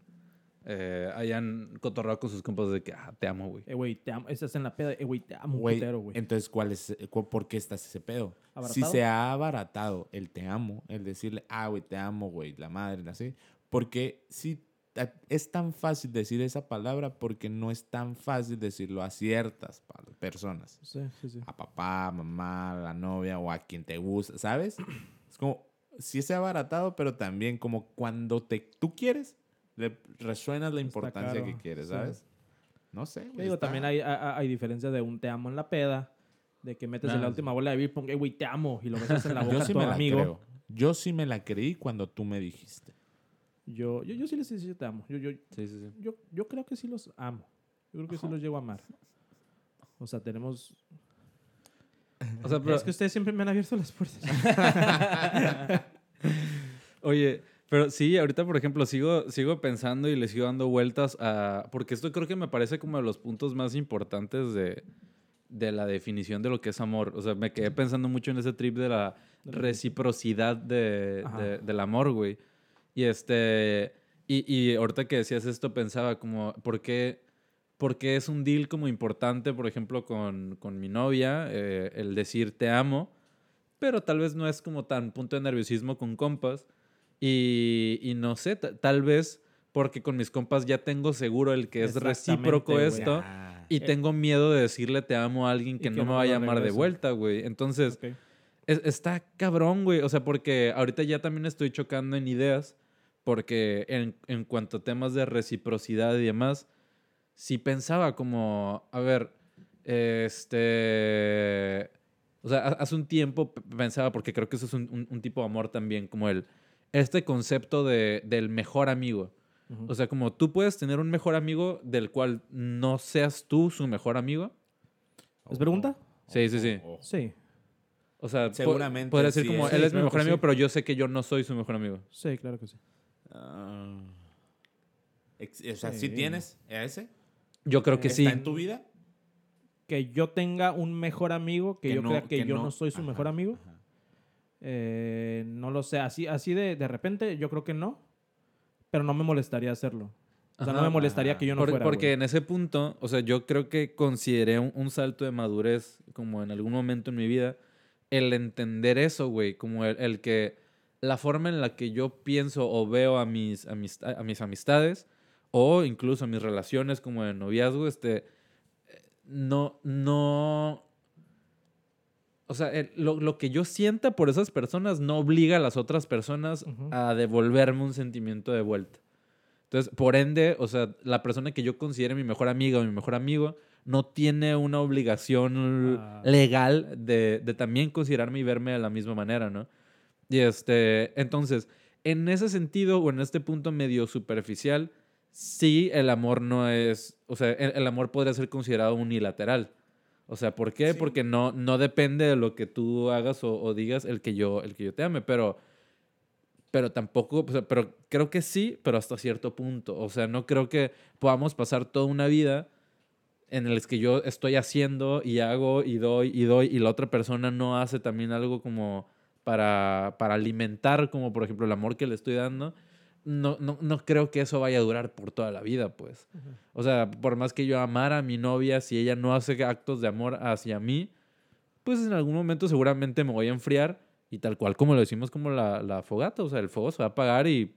eh, hayan cotorrado con sus compas de que, ah, te amo, güey. Eh, güey, te amo. Estás en la peda. Eh, güey, te amo güey, putero, güey. entonces, ¿cuál es, cu- ¿por qué estás ese pedo? Si se ha abaratado el te amo, el decirle, ah, güey, te amo, güey, la madre, así. Porque si a- es tan fácil decir esa palabra porque no es tan fácil decirlo a ciertas personas. Sí, sí, sí. A papá, mamá, a la novia o a quien te gusta, ¿sabes? Es como, sí se ha abaratado, pero también como cuando te, tú quieres, le resuenas la importancia que quieres, sí. ¿sabes? No sé. Güey, digo, está- también hay, hay, hay diferencia de un te amo en la peda, de que metes en la última bola de beer pong, güey, te amo, y lo besas en la boca Yo a sí tu me la amigo. creo. Yo sí me la creí cuando tú me dijiste. Yo, yo, yo sí les decía te amo. Yo, yo, Sí, sí, sí. yo, yo creo que sí los amo. Yo creo que sí los llego a amar. O sea, tenemos... O sea, pero, Es que ustedes siempre me han abierto las puertas. oye, pero sí, ahorita, por ejemplo, sigo, sigo pensando y le sigo dando vueltas a... Porque esto creo que me parece como de los puntos más importantes de, de la definición de lo que es amor. O sea, me quedé pensando mucho en ese trip de la reciprocidad de, de- del amor, güey. Y este... Y, y ahorita que decías esto pensaba como, ¿por qué, por qué es un deal como importante, por ejemplo, con, con mi novia, eh, el decir te amo, pero tal vez no es como tan punto de nerviosismo con compas? Y, y no sé, ta- tal vez porque con mis compas ya tengo seguro el que es recíproco esto. Ya. Y Eh, tengo miedo de decirle te amo a alguien que, que no me no va a llamar de regrese. vuelta, güey. Entonces, Ok. es- está cabrón, güey. O sea, porque ahorita ya también estoy chocando en ideas. Porque en, en cuanto a temas de reciprocidad y demás, sí pensaba como, a ver, este... O sea, ha- hace un tiempo pensaba, porque creo que eso es un, un- un tipo de amor también, como el, este concepto de, del mejor amigo. O sea, como tú puedes tener un mejor amigo del cual no seas tú su mejor amigo. ¿Es pregunta? Sí, sí, sí. Ojo. Sí, O sea, Seguramente podría decir sí como, es. él Sí, es mi mejor amigo, sí. pero yo sé que yo no soy su mejor amigo. sí, claro que sí. Ah. O sea, ¿sí, Sí. tienes a ese? Yo creo que ¿Está sí. en tu vida? Que yo tenga un mejor amigo, que, yo crea que, yo no, soy su Ajá, mejor amigo. ajá. Eh, no lo sé, así, así de, de repente yo creo que no, pero no me molestaría hacerlo. O sea, no Ajá. me molestaría que yo no Por- fuera. porque güey. en ese punto, o sea, yo creo que consideré un, un salto de madurez como en algún momento en mi vida, el entender eso, güey, como el, el que la forma en la que yo pienso o veo a mis, amista- a mis amistades o incluso mis relaciones como de noviazgo, este, no, no... O sea, el- lo, lo que yo sienta por esas personas no obliga a las otras personas a devolverme un sentimiento de vuelta. Entonces, por ende, o sea, la persona que yo considere mi mejor amiga o mi mejor amigo no tiene una obligación Ah. legal de, de también considerarme y verme de la misma manera, ¿no? Y este, entonces, en ese sentido o en este punto medio superficial, sí el amor no es, o sea, el, el amor podría ser considerado unilateral. O sea, ¿por qué? Sí. Porque no, no depende de lo que tú hagas o, o digas el que yo, el que yo te ame, pero pero tampoco, o sea, pero creo que sí, pero hasta cierto punto. O sea, no creo que podamos pasar toda una vida en el que yo estoy haciendo y hago y doy y doy y la otra persona no hace también algo como para, para alimentar, como por ejemplo el amor que le estoy dando. No, no, no creo que eso vaya a durar por toda la vida, pues. O sea, por más que yo amara a mi novia, si ella no hace actos de amor hacia mí, pues en algún momento seguramente me voy a enfriar y tal cual como lo decimos como la, la fogata, o sea, el fuego se va a apagar y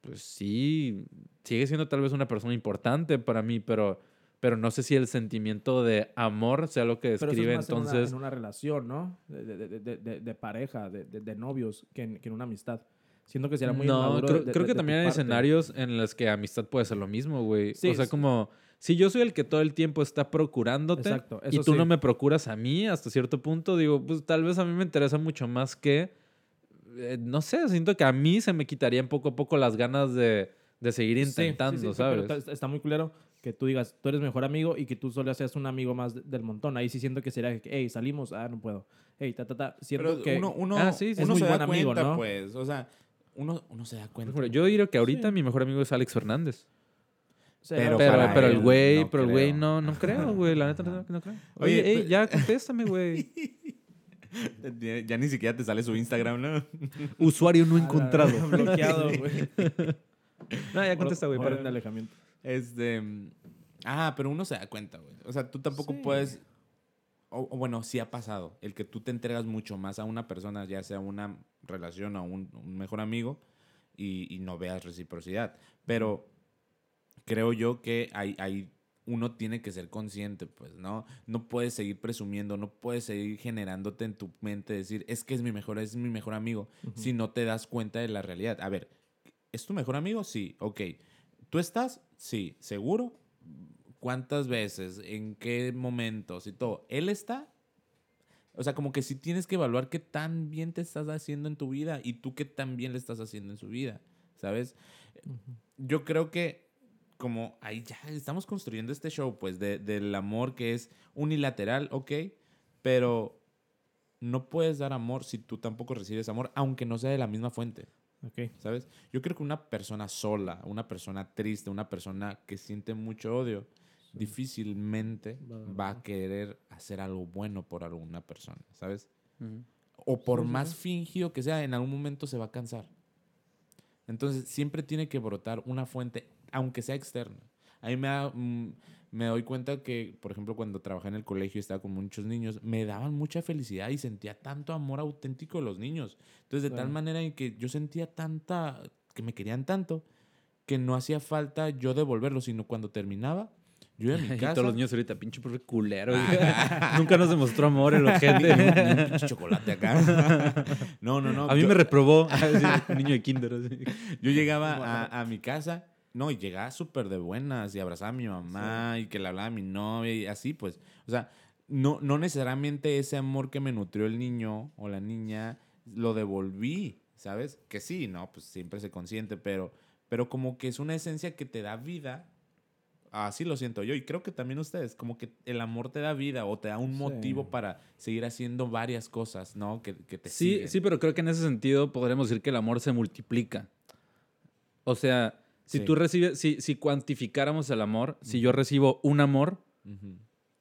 pues sí, sigue siendo tal vez una persona importante para mí, pero, pero no sé si el sentimiento de amor sea lo que Pero eso es describe más en una- entonces. En una, relación, ¿no? De, de- de- de- de- de pareja, de, de- de novios, que en, que en una amistad. Siento que será muy no, creo, de- de- creo que de también hay parte. escenarios en los que amistad puede ser lo mismo, güey. Sí, o sea, sí. como si yo soy el que todo el tiempo está procurándote Exacto, y tú sí. no me procuras a mí hasta cierto punto, digo, pues tal vez a mí me interesa mucho más que, eh, no sé, siento que a mí se me quitarían poco a poco las ganas de, de seguir Sí, sí, sí, intentando, sí, pero ¿sabes? está- está muy culero que tú digas, tú eres mejor amigo y que tú solo seas un amigo más de- del montón. Ahí sí siento que sería hey, salimos, ah, no puedo. Hey, ta, ta, ta. Siento Pero que... uno, uno, Ah, sí, sí, uno es muy se da buen amigo, cuenta, ¿no? pues. O sea, uno, uno se da Por cuenta. ejemplo, Yo diría que ahorita Sí. mi mejor amigo es Alex Fernández. pero Pero, para pero él el güey, no pero el güey creo. no, no creo, güey. La neta no, no creo. Oye, Oye, ey, pe- ya contéstame, güey. Ya, ya ni siquiera te sale su Instagram, ¿no? Usuario no encontrado. bloqueado, güey. No, ya contesta, güey. Orden para- de alejamiento. Este. mm, Ah, pero uno se da cuenta, güey. O sea, tú tampoco Sí. puedes. O, o bueno, sí ha pasado. El que tú te entregas mucho más a una persona, ya sea una relación o un, un mejor amigo, y, y no veas reciprocidad. Pero creo yo que hay, hay, uno tiene que ser consciente, pues, ¿no? No puedes seguir presumiendo, no puedes seguir generándote en tu mente decir, es que es mi mejor, es mi mejor amigo, si no te das cuenta de la realidad. A ver, ¿es tu mejor amigo? Sí, ok. ¿Tú estás? Sí, ¿seguro? ¿Cuántas veces? ¿En qué momentos? Y todo. ¿Él está? O sea, como que sí tienes que evaluar qué tan bien te estás haciendo en tu vida y tú qué tan bien le estás haciendo en su vida, ¿sabes? Yo creo que como ahí ya estamos construyendo este show, pues, de- del amor que es unilateral, ok, pero no puedes dar amor si tú tampoco recibes amor, aunque no sea de la misma fuente. Ok. ¿Sabes? Yo creo que una persona sola, una persona triste, una persona que siente mucho odio, difícilmente Va- va a querer hacer algo bueno por alguna persona, ¿sabes? Ujú. O por Sí, sí, más sí. fingido que sea, en algún momento se va a cansar. Entonces, siempre tiene que brotar una fuente, aunque sea externa. A mí me da, mm, me doy cuenta que, por ejemplo, cuando trabajé en el colegio y estaba con muchos niños, me daban mucha felicidad y sentía tanto amor auténtico de los niños. Entonces, de tal Claro. manera en que yo sentía tanta, que me querían tanto, que no hacía falta yo devolverlo, sino cuando terminaba, yo a mi Y casa. todos los niños ahorita, pinche profe culero. Nunca nos demostró amor el ojete. Ni un pinche chocolate acá. no, no, no. A mí yo- me reprobó. Un niño de kinder. así. Yo llegaba a, a mi casa, no, y llegaba súper de buenas y abrazaba a mi mamá y que le hablaba a mi novia y así, pues. O sea, no, no necesariamente ese amor que me nutrió el niño o la niña lo devolví, ¿sabes? Que sí, no, pues siempre se consiente, pero, pero como que es una esencia que te da vida. Así lo siento yo y creo que también ustedes, como que el amor te da vida o te da un Sí. motivo para seguir haciendo varias cosas, ¿no? Que, que te Sí, siguen. sí, pero creo que en ese sentido podríamos decir que el amor se multiplica. O sea, si Sí. tú recibes, si, si cuantificáramos el amor, si yo recibo un amor,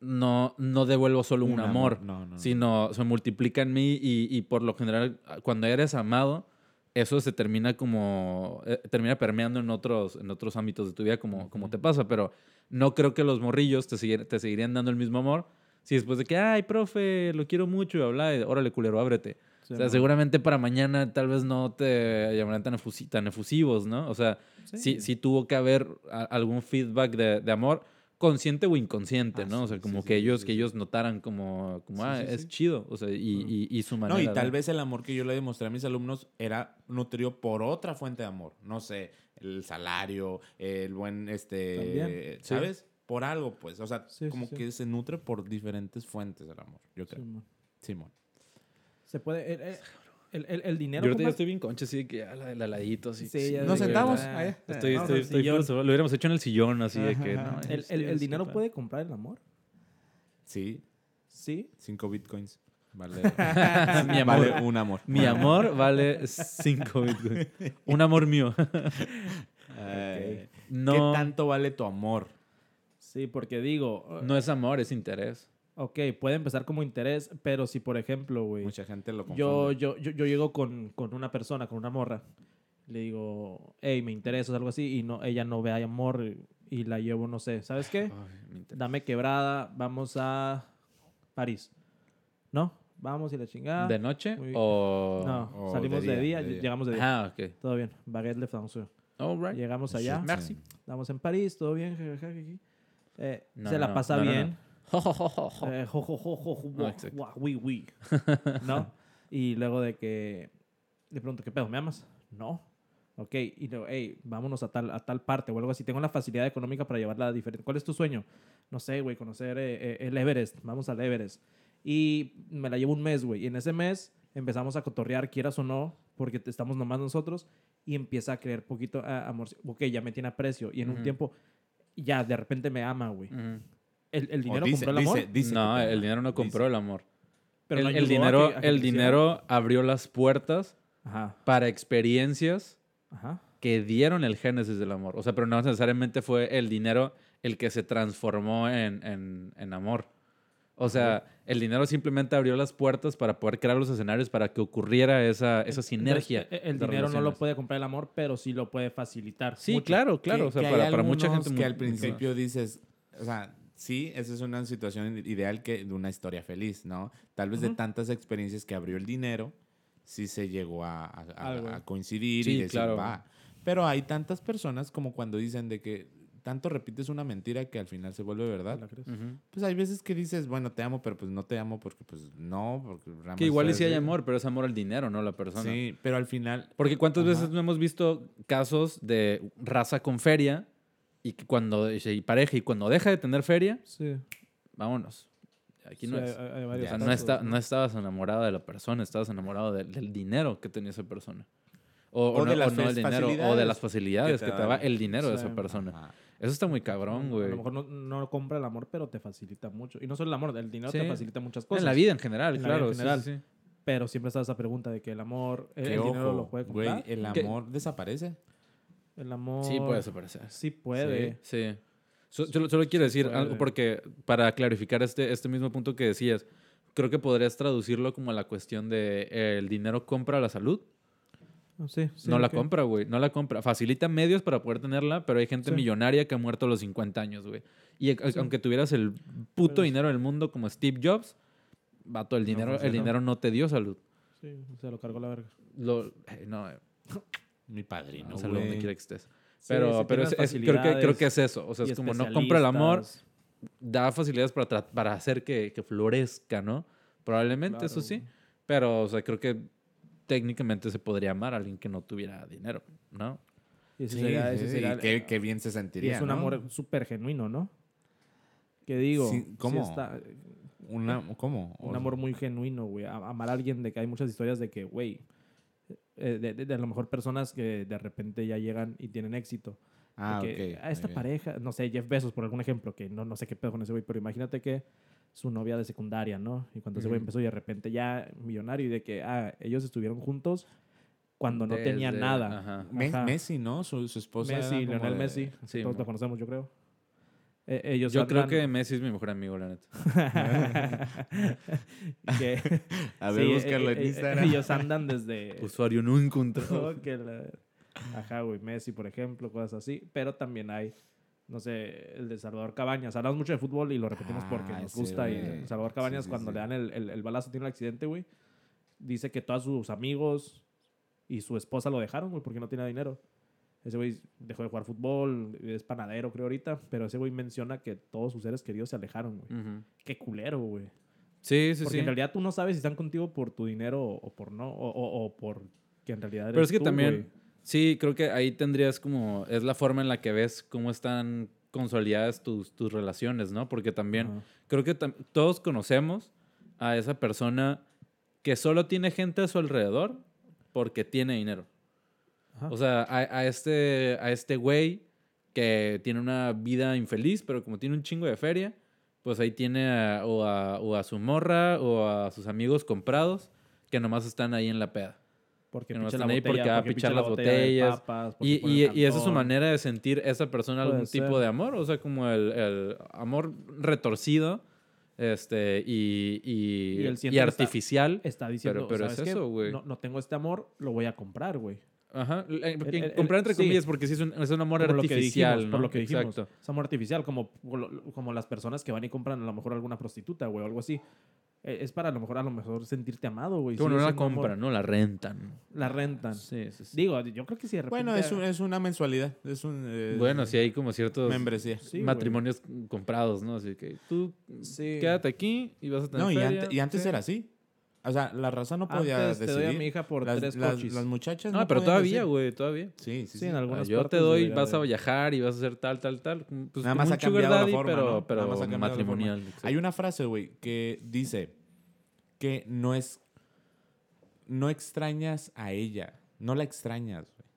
no, no devuelvo solo un, Un amor, amor, no, no, no. sino se multiplica en mí y, y por lo general, cuando eres amado, eso se termina como, eh, termina permeando en otros, en otros ámbitos de tu vida como, como te pasa, pero no creo que los morrillos te, seguir- te seguirían dando el mismo amor si después de que, ay, profe, lo quiero mucho y habla, órale, culero, ábrete. Sí, o sea, man. seguramente para mañana tal vez no te llamarán tan, efusi- tan efusivos, ¿no? O sea, sí, Sí. sí tuvo que haber a- algún feedback de, de amor, consciente o inconsciente, Ah, ¿no? O sea, como sí, que sí, ellos, sí, que ellos notaran como, como Sí, ah, sí, es sí. chido, o sea, y, y, y su manera. No, y de- tal vez el amor que yo le demostré a mis alumnos era nutrido por otra fuente de amor. No sé, el salario, el buen, este, También, sí. ¿sabes? Por algo, pues. O sea, como sí. que se nutre por diferentes fuentes el amor, yo creo. man. Simón. Se puede. El, el, el, el dinero. Yo ahorita ya compa, estoy bien concha, así de que ah, la- el heladito, así. Sí, ya Nos sentamos, ah, ahí. Estoy, estoy, estoy. Lo hubiéramos hecho en el sillón, así de que, no. El, el, dinero puede comprar el amor. Sí, Sí. cinco bitcoins. Vale, Mi amor. vale un amor. Mi amor vale 5 bitcoins. Un amor mío. No, ¿Qué tanto vale tu amor? Sí, porque digo. no es amor, es interés. Ok, puede empezar como interés, pero si por ejemplo, güey. Mucha gente lo confunde. Yo, yo, yo, yo llego con, con una persona, con una morra. Le digo, hey, me interesas, algo así. Y no, ella no ve amor y, la llevo, no sé. ¿Sabes qué? Ay, me interesa. Dame quebrada, vamos a París. ¿No? Vamos y la chingada. ¿De noche o...? No, o salimos de de día, día, de día. llegamos de día. Ah, ok. Todo bien. Baguette le France. All right. Llegamos allá. Merci. Estamos en París, todo bien. Eh, No, se la no, pasa no. bien. Oui, oui. ¿No? Y luego de que. ¿Me amas? No. Ok. Y luego, hey, vámonos a tal, a tal parte o algo así. Tengo la facilidad económica para llevarla a diferente. ¿Cuál es tu sueño? No sé, güey, conocer eh, eh, el Everest. Vamos al Everest. Y me la llevo un mes, güey. Y en ese mes empezamos a cotorrear, quieras o no, porque estamos nomás nosotros. Y empieza a creer poquito a amor. Ok, ya me tiene aprecio. Y en un tiempo, ya de repente me ama, güey. ¿El, el dinero dice- compró el amor? dice- dice no, el dinero no compró Dice. el amor. Pero el, el ayudó a dinero, que- a que el dinero abrió las puertas Ajá, para experiencias ajá. que dieron el génesis del amor. O sea, pero no necesariamente fue el dinero el que se transformó en, en- en amor. O sea, el dinero simplemente abrió las puertas para poder crear los escenarios para que ocurriera esa, esa sinergia. Entonces, el dinero no lo puede comprar el amor, pero sí lo puede facilitar. Sí, mucho. claro, claro. Que- o sea, para, para mucha gente. que al principio dices, o sea, sí, esa es una situación ideal que de una historia feliz, ¿no? Tal vez de Ujú. tantas experiencias que abrió el dinero, sí se llegó a, a- a- a coincidir Sí, y decir, claro. va. Pero hay tantas personas como cuando dicen de que tanto repites una mentira que al final se vuelve verdad. ¿La crees? Ujú. Pues hay veces que dices, bueno, te amo, pero pues no te amo porque pues no, porque realmente Que igual y sí hay amor, pero es amor al dinero, no la persona. Sí, pero al final Porque cuántas Ajá. veces no hemos visto casos de raza con feria y que cuando y pareja y cuando deja de tener feria, Sí. vámonos. Aquí no Sí, es. hay- hay no, casos, está, no estabas enamorado de la persona, estabas enamorado del, del dinero que tenía esa persona. O, o O de no, las o no el dinero, o de facilidades las facilidades que que te te, daba el dinero de Sí. esa persona. Ajá. Eso está muy cabrón, A güey. lo mejor no, no compra el amor, pero te facilita mucho. Y no solo el amor, el dinero Sí. te facilita muchas cosas. En la vida en general, En la vida claro. en general. sí, sí. Pero siempre está esa pregunta de que el amor, el, Que el dinero lo puede güey, comprar. el ¿Qué? amor desaparece. El amor. Sí, puede desaparecer. Sí puede. Sí. So- solo, solo quiero decir puede. algo porque para clarificar este, este mismo punto que decías, creo que podrías traducirlo como la cuestión de eh, el dinero compra la salud. Ah, Sí, sí, no la compra, güey. No la compra. Facilita medios para poder tenerla, pero hay gente Sí. millonaria que ha muerto a los 50 años, güey. Y aunque tuvieras el puto Pero- dinero del mundo como Steve Jobs, vato, el dinero, el funcionó. dinero no te dio salud. Sí, se lo cargó la verga. Lo, eh, no, eh, Mi padrino, no, salud donde güey. quiera que estés. Sí, Pero, sí, pero es- es- creo, que, creo que es eso. O sea, y es como no compra el amor, da facilidades para, para hacer que, que florezca, ¿no? Probablemente, eso Claro, sí. güey. Pero, o sea, creo que técnicamente se podría amar a alguien que no tuviera dinero, ¿no? Y Sí, sí, y qué, qué bien se y sentiría, es un ¿no? amor súper genuino, ¿no? Que digo, Sí, sí ¿cómo? está- Una, ¿Cómo? un amor muy genuino, güey. Amar a alguien de que hay muchas historias de que, güey, eh, de, de- de a lo mejor personas que de repente ya llegan y tienen éxito. Ah, que, ok. A esta pareja, no sé, Jeff Bezos, por algún ejemplo, que no, no sé qué pedo con ese güey, pero imagínate que su novia de secundaria, ¿no? Y cuando ese güey empezó y de repente ya millonario y de que, ah, ellos estuvieron juntos cuando no tenían Desde- nada. ajá. Me- Ajá. Messi, ¿no? Su, su esposa Messi, de- Messi, Sí, todos lo conocemos, yo creo. Eh, ellos Yo creo que Messi es mi mejor amigo, la neta. que, A ver, sí, búscalo eh, en eh, Instagram. Ellos andan desde... Usuario no encontrado. No, que la- Ajá, güey, Messi, por ejemplo, cosas así. Pero también hay, no sé, el de Salvador Cabañas. Hablamos mucho de fútbol y lo repetimos porque Ah, nos ese gusta. Y. Salvador Cabañas, Sí, sí, cuando sí. le dan el, el, el balazo, tiene el accidente, güey. Dice que todos sus amigos y su esposa lo dejaron, güey, porque no tenía dinero. Ese güey dejó de jugar fútbol, es panadero, creo, ahorita. Pero ese güey menciona que todos sus seres queridos se alejaron, güey. Ujú. Qué culero, güey. Sí, sí, Porque sí. en realidad tú no sabes si están contigo por tu dinero o, por no, o, o, o por que en realidad eres Pero es que tú, también, güey. sí, creo que ahí tendrías como, es la forma en la que ves cómo están consolidadas tus, tus relaciones, ¿no? Porque también Ajá. creo que todos conocemos a esa persona que solo tiene gente a su alrededor porque tiene dinero. Ajá. O sea, a, a este, a este güey que tiene una vida infeliz, pero como tiene un chingo de feria, pues ahí tiene a- o, a, o a su morra o a sus amigos comprados que nomás están ahí en la peda. Porque que nomás están ahí porque va a pichar picha la las botella botellas. papas, Y, y, y esa es su manera de sentir esa persona algún tipo de amor, o sea, como el, el amor retorcido este, y, y, Y y que está- artificial. Está diciendo, pero es ¿sabes qué? eso, güey. No, no tengo este amor, lo voy a comprar, güey. Ajá. eh, el- el- comprar entre sí. comillas porque sí es un, es un amor Como lo que artificial, dijimos, ¿no? por lo que dijimos. Exacto. Es amor artificial, como, como las personas que van y compran a lo mejor alguna prostituta, güey, o algo así. Eh, Es para a lo mejor, a lo mejor sentirte amado, güey. Bueno, no la compran, ¿no? La rentan. La rentan. Sí, sí, sí. Digo, yo creo que si de repente... Bueno, es, un- es una mensualidad. Es un. eh, Bueno, sí hay como ciertos Membresía. Sí, güey. matrimonios comprados, ¿no? Así que tú Sí. quédate aquí y vas a tener No, y, feria. ante- y antes Sí. era así. O sea, la raza no podía Antes te decidir. doy a mi hija por las, tres las- cochis. las muchachas No, no pero podían todavía, güey, todavía. Sí, sí, Sí, sí. en algunas yo te partes doy, debería vas a viajar y vas a hacer tal, tal, tal. Pues Nada como más un ha sugar cambiado la daddy, forma, pero, ¿no? pero Nada más ha cambiado la forma. matrimonial. Hay una frase, güey, que dice que no es. No extrañas a ella. No la extrañas, güey.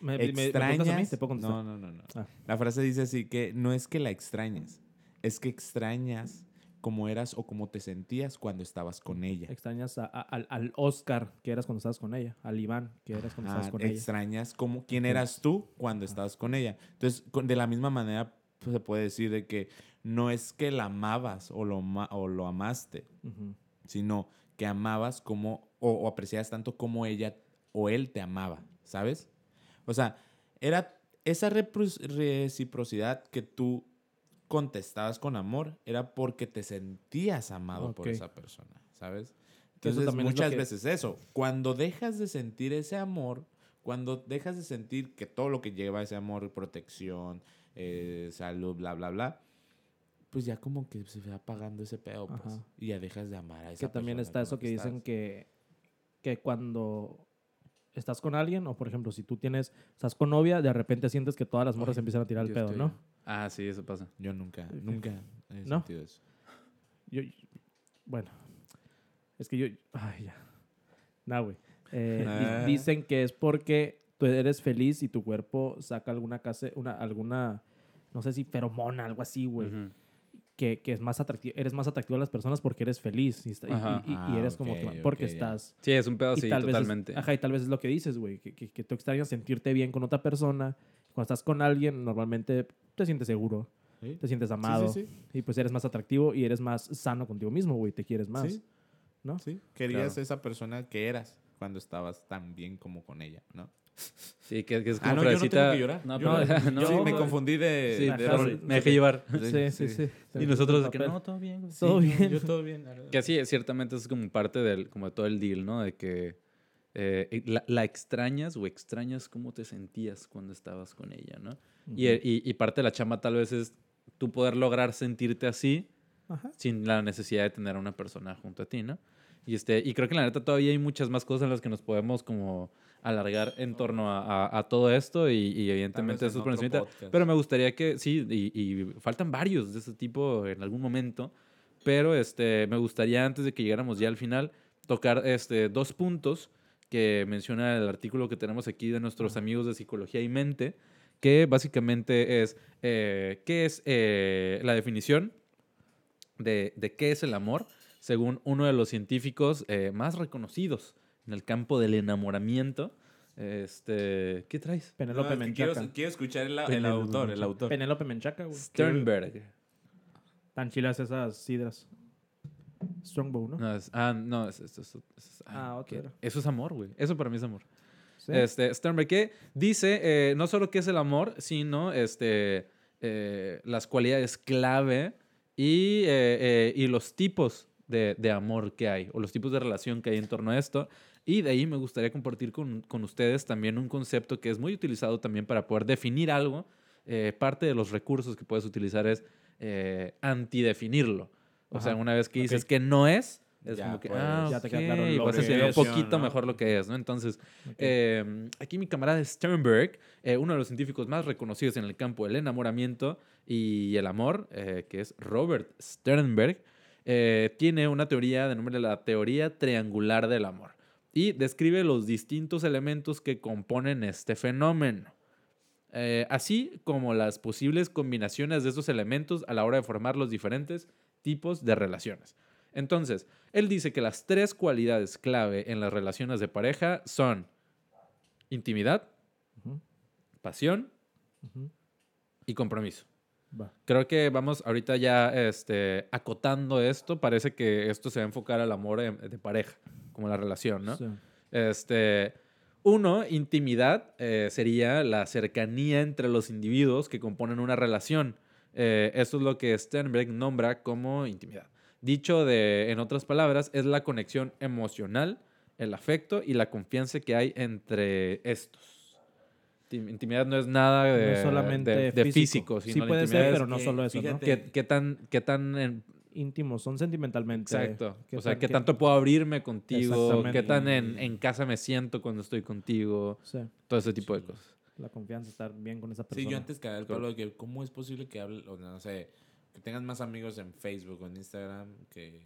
¿Me, me- me extrañas. a mí? Te puedo contestar. no, no, no, no. Ah. La frase dice así que no es que la extrañes, es que extrañas cómo eras o cómo te sentías cuando estabas con ella. Extrañas a- a- al, al Oscar que eras cuando estabas con ella, al Iván que eras cuando Ah, estabas con ella. extrañas cómo, quién eras tú cuando estabas con ella. Entonces, de la misma manera pues, se puede decir de que no es que la amabas o lo, o lo amaste, sino que amabas como o, o apreciabas tanto como ella o él te amaba, ¿sabes? O sea, era esa reciprocidad que tú contestabas con amor era porque te sentías amado por esa persona, ¿sabes? Que Entonces, también muchas que- veces eso, cuando dejas de sentir ese amor, cuando dejas de sentir que todo lo que lleva ese amor, protección, eh, salud, bla, bla, bla, pues ya como que se va apagando ese pedo, pues, y ya dejas de amar a esa Que también persona está con eso la que dicen que, que cuando estás con alguien, o por ejemplo, si tú tienes, estás con novia, de repente sientes que todas las morras Ay, empiezan a tirar el pedo, estoy- ¿no? Ah, sí, eso pasa. Yo nunca, nunca he ¿No? sentido eso. Yo, bueno, es que yo, ay, ya. Nah, güey. Eh, Ah. dicen que es porque tú eres feliz y tu cuerpo saca alguna case, una, alguna, no sé si feromona, algo así, güey. Que, que es más atractivo, eres más atractivo a las personas porque eres feliz y, está- y- Ajá. y- y Ah, eres como que, porque estás Sí, es un pedo y así, tal vez es- totalmente. ajá, y tal vez es lo que dices, güey, que, que, que tú extrañas sentirte bien con otra persona. Cuando estás con alguien, normalmente te sientes seguro, ¿Sí? te sientes amado Sí, sí, y pues eres más atractivo y eres más sano contigo mismo, güey, te quieres más, Sí. ¿no? sí. Querías Claro. esa persona que eras cuando estabas tan bien como con ella, ¿no? Sí, que, que es Ah, como no, yo no tengo que llorar. No, Yo- no, sí, me confundí de... Sí, de rol. sí. me dejé llevar. Sí, sí, sí. Y nosotros de que no, todo bien. güey. Todo Sí, bien. Yo todo bien. Que sí, ciertamente es como parte del, como de todo el deal, ¿no? De que eh, la, la extrañas o extrañas cómo te sentías cuando estabas con ella, ¿no? y, Ujú. y, y parte de la chamba tal vez es tú poder lograr sentirte así Ajá. sin la necesidad de tener a una persona junto a ti, ¿no? Y, este, y creo que la neta todavía hay muchas más cosas en las que nos podemos como alargar en torno a, a- a todo esto y, y evidentemente en eso es por podcast. Pero me gustaría que, sí, y, y faltan varios de ese tipo en algún momento, pero este, me gustaría antes de que llegáramos ya al final tocar este, dos puntos que menciona el artículo que tenemos aquí de nuestros amigos de Psicología y Mente, que básicamente es, eh, ¿qué es eh, la definición de, de qué es el amor? Según uno de los científicos eh, más reconocidos en el campo del enamoramiento. Este, ¿Qué traes? Penélope No, es que quiero, Menchaca. quiero escuchar el, autor, el Menchaca. autor. Penélope Menchaca, güey. Sternberg. Tan chilas esas sidras. Strongbow, ¿no? No, es- ah, no, es, es- es- es- Ah, ¿qué? era. Eso es amor, güey. Eso para mí es amor. Sí. Este, Sternberg, que dice eh, no solo qué es el amor, sino este, eh, las cualidades clave y, eh, eh, y los tipos de, de amor que hay, o los tipos de relación que hay en torno a esto. Y de ahí me gustaría compartir con, con ustedes también un concepto que es muy utilizado también para poder definir algo. Eh, parte de los recursos que puedes utilizar es eh, antidefinirlo. O sea, una vez que dices que no es, es Ya como que, puedes- ah, Ya te queda claro lo vas a entender un poquito ¿no? mejor lo que es, ¿no? Entonces, Ok. eh, aquí mi camarada Sternberg, eh, uno de los científicos más reconocidos en el campo del enamoramiento y el amor, eh, que es Robert Sternberg, tiene una teoría de nombre la teoría triangular del amor y describe los distintos elementos que componen este fenómeno. Eh, así como las posibles combinaciones de estos elementos a la hora de formar los diferentes tipos de relaciones. Entonces, él dice que las tres cualidades clave en las relaciones de pareja son intimidad, pasión y compromiso. Va. Creo que vamos ahorita ya este, acotando esto. Parece que esto se va a enfocar al amor de, de pareja, como la relación, ¿no? Sí. Este, uno, intimidad eh, sería la cercanía entre los individuos que componen una relación. Eh, eso es lo que Sternberg nombra como intimidad. Dicho de, en otras palabras, es la conexión emocional, el afecto y la confianza que hay entre estos. Intim- Intimidad no es nada de, No solamente de- de físico. físico, Sí sino la puede intimidad ser, pero no solo eso, ¿no? ¿Qué, qué tan, qué tan Íntimos, son sentimentalmente. Exacto. ¿qué O sea, tan- qué tanto puedo abrirme contigo, qué tan en, en casa me siento cuando estoy contigo, Sí, todo ese tipo de cosas. la confianza, estar bien con esa Sí, persona. yo antes caía el palo de que cómo es posible que hable, o no sé, que tengas más amigos en Facebook o en Instagram que,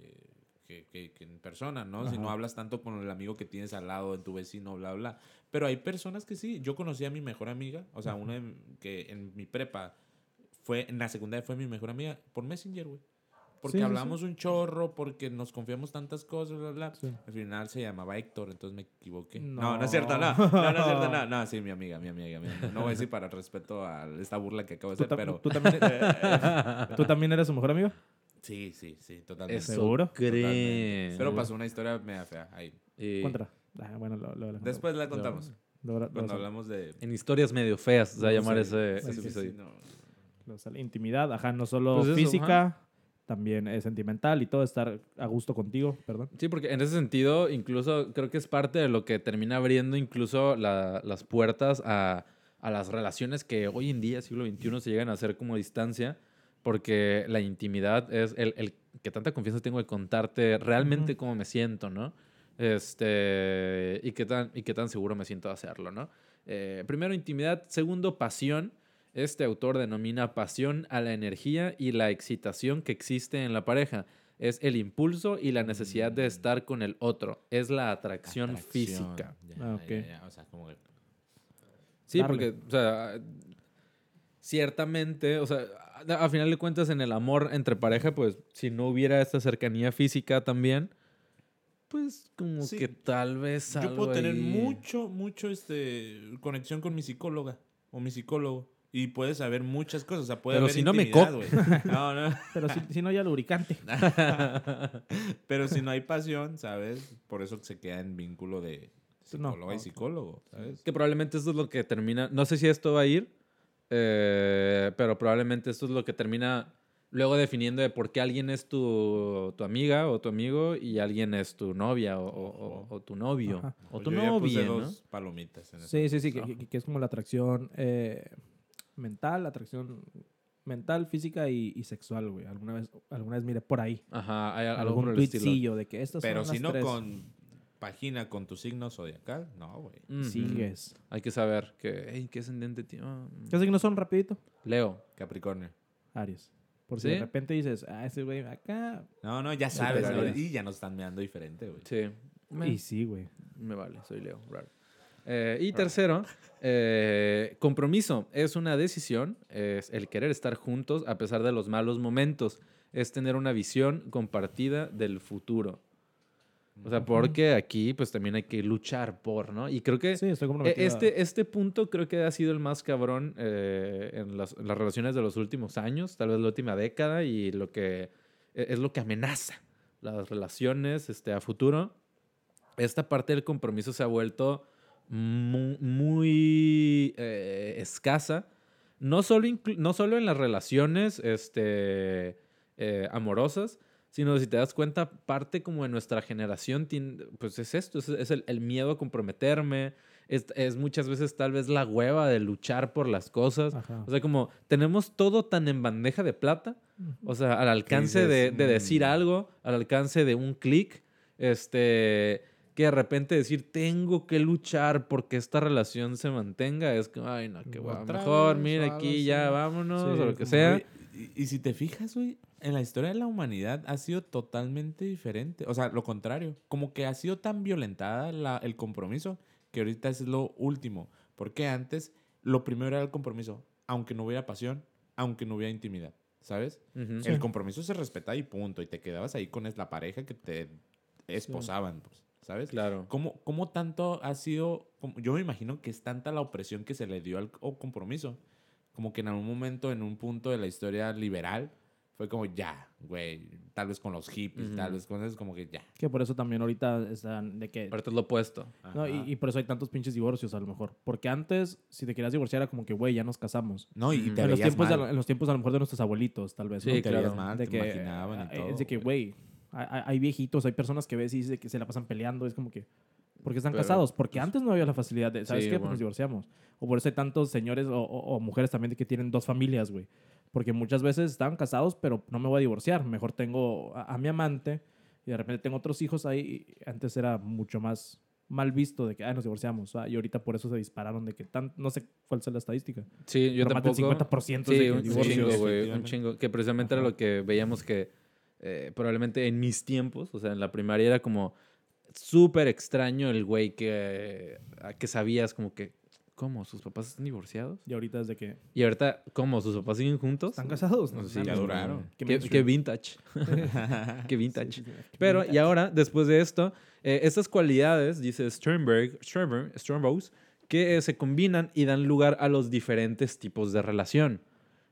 que, que- que en persona, ¿no? Si no hablas tanto con el amigo que tienes al lado, en tu vecino, bla, bla. Pero hay personas que sí. Yo conocí a mi mejor amiga, o sea, una que en mi prepa fue, en la secundaria fue mi mejor amiga por Messenger, güey. Porque Sí, sí, hablamos un chorro, porque nos confiamos tantas cosas, bla, bla. Sí. Al final se llamaba Héctor, entonces me equivoqué. No, No. no, es cierto, no. No, no es cierto, no. No, sí, mi amiga, mi amiga. mi amiga. No voy a decir para respeto a esta burla que acabo de ¿Tú, hacer, pero... tú también, ¿Tú también eres su mejor amigo? Sí, sí, sí, totalmente. ¿Seguro? Totalmente. Pero pasó una historia media fea ahí. Y Contra. Ah, bueno, lo, lo- lo- Después la contamos. Cuando hablamos de... En historias medio feas se va a No, llamar sí, ese, sí, ese sí, sí, episodio. no. Intimidad, ajá, no solo Pues eso, física, también es sentimental y todo, estar a gusto contigo, perdón. Sí, porque en ese sentido, incluso creo que es parte de lo que termina abriendo incluso la- las puertas a, a las relaciones que hoy en día, siglo XXI, se llegan a hacer como distancia, porque la intimidad es el, el que tanta confianza tengo de contarte realmente Ujú. cómo me siento, ¿no? Este, y, qué tan, y qué tan seguro me siento de hacerlo, ¿no? Eh, primero, intimidad. Segundo, pasión. Este autor denomina pasión a la energía y la excitación que existe en la pareja. Es el impulso y la necesidad de Mm. estar con el otro. Es la atracción, Atracción. física. Ya, Ah, ya, ok. ya, O sea, como que... Sí, Darle. porque, o sea, ciertamente, o sea, a, a final de cuentas en el amor entre pareja, pues si no hubiera esta cercanía física también, pues como Sí. que tal vez Yo algo puedo tener ahí- mucho, mucho este, conexión con mi psicóloga o mi psicólogo. Y puedes saber muchas cosas. O sea, puede Pero haber si no me co-. No, no. Pero si, si no, ya lubricante. Pero si no hay pasión, ¿sabes? Por eso se queda en vínculo de psicóloga y no. psicólogo, ¿sabes? Que probablemente esto es lo que termina. No sé si esto va a ir, eh, pero probablemente esto es lo que termina luego definiendo de por qué alguien es tu, tu amiga o tu amigo y alguien es tu novia o, o- o- o tu novio. Ajá. O tu Yo ya puse novia, ¿no? dos palomitas en Sí, sí, sí, eso. que es como la atracción eh, mental, atracción mental, física y, y sexual, güey. Alguna vez, alguna vez miré por ahí. Ajá, hay algo algún por el estilo. tweetcillo de que estas Pero son si las no tres. con página con tu signo zodiacal, no, güey. Ujú. Sigues. Hay que saber que, hey, ¿qué ascendente tío? ¿Qué signos son rapidito? Leo. Capricornio. Aries. Por si ¿Sí? de repente dices, ah, ese güey acá. No, no, ya Sí, sabes, Aries. y ya nos están mirando diferente, güey. Sí. Me, Y sí, güey. me vale, soy Leo. Raro. Eh, y tercero, eh, compromiso. Es una decisión, es el querer estar juntos a pesar de los malos momentos. Es tener una visión compartida del futuro. O sea, porque aquí pues también hay que luchar por, ¿no? Y creo que Sí, estoy comprometido. este, este punto creo que ha sido el más cabrón eh, en, las, en las relaciones de los últimos años, tal vez la última década, y lo que e- es lo que amenaza las relaciones este, a futuro. Esta parte del compromiso se ha vuelto mu- muy, eh, escasa, no solo, no solo en las relaciones este, eh, amorosas, sino si te das cuenta, parte como de nuestra generación, pues es esto, es, es el, el miedo a comprometerme, es, es muchas veces tal vez la hueva de luchar por las cosas. Ajá. O sea, como tenemos todo tan en bandeja de plata, o sea, al alcance de, dices, de decir "Mm". algo, al alcance de un clic, este, que de repente decir, tengo que luchar porque esta relación se mantenga, es como, ay, no, qué Otra mejor, vez, mira aquí, ya vámonos, Sí, o lo que sea. Y, y si te fijas, güey, en la historia de la humanidad ha sido totalmente diferente. O sea, lo contrario. Como que ha sido tan violentada la- el compromiso que ahorita es lo último. Porque antes lo primero era el compromiso, aunque no hubiera pasión, aunque no hubiera intimidad. ¿Sabes? El compromiso se respetaba y punto. Y te quedabas ahí con es- la pareja que te esposaban, pues, ¿sabes? Claro. ¿Cómo, cómo tanto ha sido? como- yo me imagino que es tanta la opresión que se le dio al o compromiso. Como que en algún momento, en un punto de la historia liberal, fue como ya, güey. Tal vez con los hippies, tal Ujú. vez con eso, como que ya. Que por eso también ahorita están de que... Ahorita es lo opuesto. No, y, y por eso hay tantos pinches divorcios a lo mejor. Porque antes, si te querías divorciar, era como que, güey, ya nos casamos. No, y te En los, tiempos de, mal. en los tiempos a lo mejor de nuestros abuelitos, tal vez. Sí, ¿no? te veías claro. mal, de te que, imaginaban y eh, todo. Es de que, güey. Hay, hay- viejitos, hay personas que ves y dice que se la pasan peleando. Es como que, ¿por qué están Pero, casados? Porque pues, antes no había la facilidad de, ¿sabes sí, qué? Pues bueno. nos divorciamos. O por eso hay tantos señores o, o- o mujeres también de que tienen dos familias, güey. Porque muchas veces estaban casados, pero no me voy a divorciar. Mejor tengo a, a mi amante y de repente tengo otros hijos ahí. Antes era mucho más mal visto de que, ay, nos divorciamos. ah, y ahorita por eso se dispararon de que tan, no sé cuál es la estadística. Sí, yo pero más del tampoco. 50% Sí, de que un divorcios. chingo, güey. Un chingo. Que precisamente era Ajá. lo que veíamos que eh, probablemente en mis tiempos, o sea, en la primaria era como súper extraño el güey que, que sabías como que, ¿cómo? ¿Sus papás están divorciados? Y ahorita es de que Y ahorita, ¿cómo? ¿Sus papás siguen juntos? están casados. No sé, ya duraron. Qué, qué vintage. qué vintage. Sí, sí, sí, qué Pero, y ahora, después de esto, eh, estas cualidades, dice Sternberg, Sternberg, Sternbos, que eh, se combinan y dan lugar a los diferentes tipos de relación.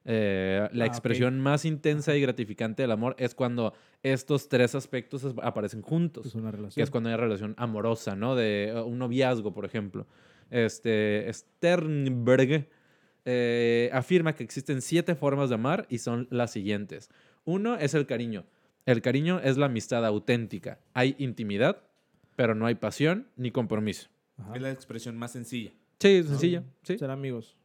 Eh, la Ah, expresión más intensa y gratificante del amor es cuando estos tres aspectos aparecen juntos. Es una Que relación. es cuando hay relación amorosa, ¿no? De eh, un noviazgo, por ejemplo. Este, Sternberg eh, afirma que existen siete formas de amar y son las siguientes. Uno es el cariño. El cariño es la amistad auténtica. Hay intimidad, pero no hay pasión ni compromiso. Ajá. Es la expresión más sencilla. Sí, sencillo. Sí. Ser amigos.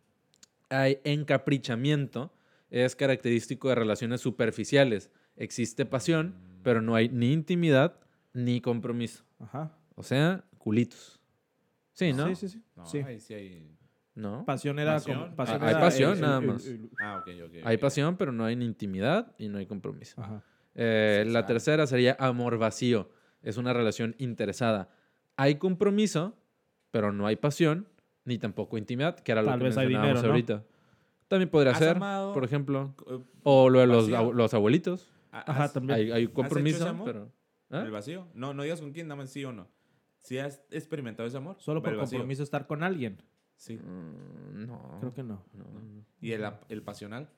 Hay encaprichamiento. Es característico de relaciones superficiales. Existe pasión, pero no hay ni intimidad ni compromiso. Ajá. O sea, culitos. Sí, ¿no? Sí, sí, sí. No, Sí. ahí sí hay... ¿No? Pasión era Pasión. como. pasión Ah, hay era pasión, el- el- nada el- más. Ah, ok, ok. Hay pasión, pero no hay ni intimidad y no hay compromiso. Ajá. Eh, la tercera sería amor vacío. Es una relación interesada. Hay compromiso, pero no hay pasión ni tampoco intimidad, que era lo que vez hay mencionábamos dinero, ¿no? ahorita. También podría ¿Has ser, amado- por ejemplo. Eh, O lo de los, vacío? los abuelitos. Ajá, ¿has- también. Hay, hay ese compromiso, amor? pero... ¿Ah? ¿El vacío? No, no digas con quién, dame sí o no. ¿Sí has experimentado ese amor? Solo por El vacío. compromiso estar con alguien. Sí. Mm, no. Creo que no. no. ¿Y el, ap- el pasional?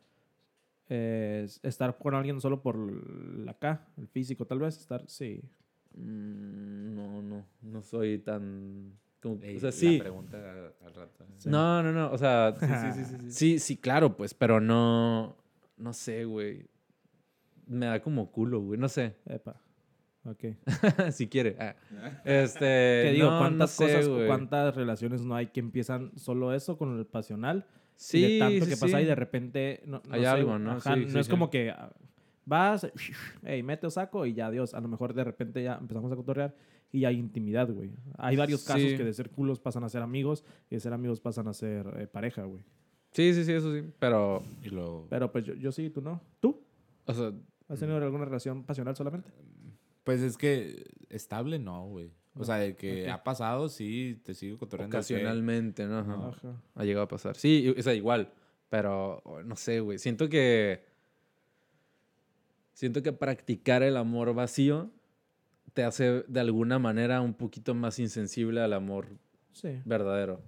Es estar con alguien solo por la acá, el físico, tal vez. Estar, sí. Mm, no, no. No soy tan... Como- Ey, o sea, la sí. pregunta al rato. No, no, no. O sea, Sí, sí, sí, sí, sí. sí, sí, claro, pues, pero no. No sé, güey. Me da como culo, güey. No sé. Epa. Ok. si quiere. Ah. Este. ¿Qué digo? no, ¿Cuántas no sé, cosas, güey. cuántas relaciones no hay que empiezan solo eso con el pasional? Sí, y de tanto sí, que pasa sí. y de repente no, no Hay sé, algo, ¿no? ajá, Sí, no sí, es sí. como que ah, vas, hey, mete o saco y ya, Dios. A lo mejor de repente ya empezamos a cotorrear y hay intimidad, güey. Hay varios casos Sí. que de ser culos pasan a ser amigos y de ser amigos pasan a ser eh, pareja, güey. Sí, sí, sí, eso sí. Pero. Y luego, Pero pues yo, yo sí, tú no. ¿Tú? O sea, ¿Has tenido alguna relación pasional solamente? pues es que estable no, güey. O No. sea, de que ha pasado, sí, te sigo cotorreando. ocasionalmente, ¿no? Ajá. Ajá. Ha llegado a pasar. Sí, o sea, igual. Pero no sé, güey. Siento que. Siento que practicar el amor vacío te hace de alguna manera un poquito más insensible al amor Sí. verdadero.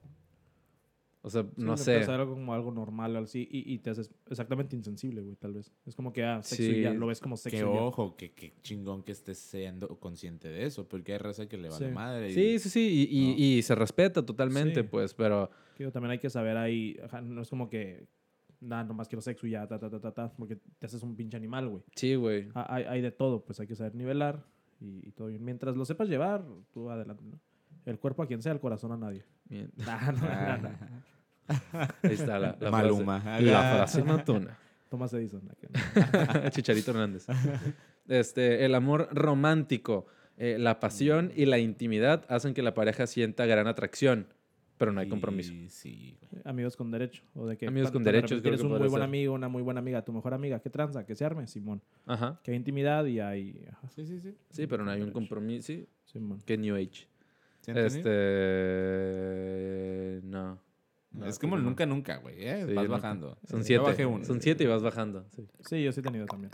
O sea, Sí, no sé. algo como algo normal así y, y te haces exactamente insensible, güey, tal vez. Es como que, ah, sexo y ya, Sí. lo ves como sexo Que ojo, que, que chingón que estés siendo consciente de eso, porque hay raza que le vale Sí. madre. y- Sí, sí, sí. Y, y- ¿no? y se respeta totalmente, Sí. pues, pero. También hay que saber ahí, ajá, no es como que, nada, nomás quiero sexo y ya, ta, ta, ta, ta, ta, porque te haces un pinche animal, güey. Sí, güey. Ah, Hay, hay de todo, pues hay que saber nivelar y, y todo bien. Mientras lo sepas llevar, tú adelante, ¿no? El cuerpo a quien sea, el corazón a nadie. Bien. Ah. Ahí está la, la Maluma. frase. La frase matona. Thomas Edison. Chicharito Hernández. Este, el amor romántico, eh, la pasión y la intimidad hacen que la pareja sienta gran atracción, pero no hay compromiso. Sí, sí. Amigos con derecho. O de que Amigos con derechos, Tienes que un muy buen ser. amigo, una muy buena amiga, tu mejor amiga. ¿Qué tranza? Que se arme, Simón. Ajá. Que hay intimidad y hay... ajá, Sí, sí, sí. Sí, pero no hay un compromiso. Sí, Simón. que New Age. Este. No. No, es como nunca, nunca, güey. ¿eh? Sí, Vas nunca. bajando. Son Yo siete. bajé uno. Son siete y vas bajando. Sí. Sí, yo sí he tenido también.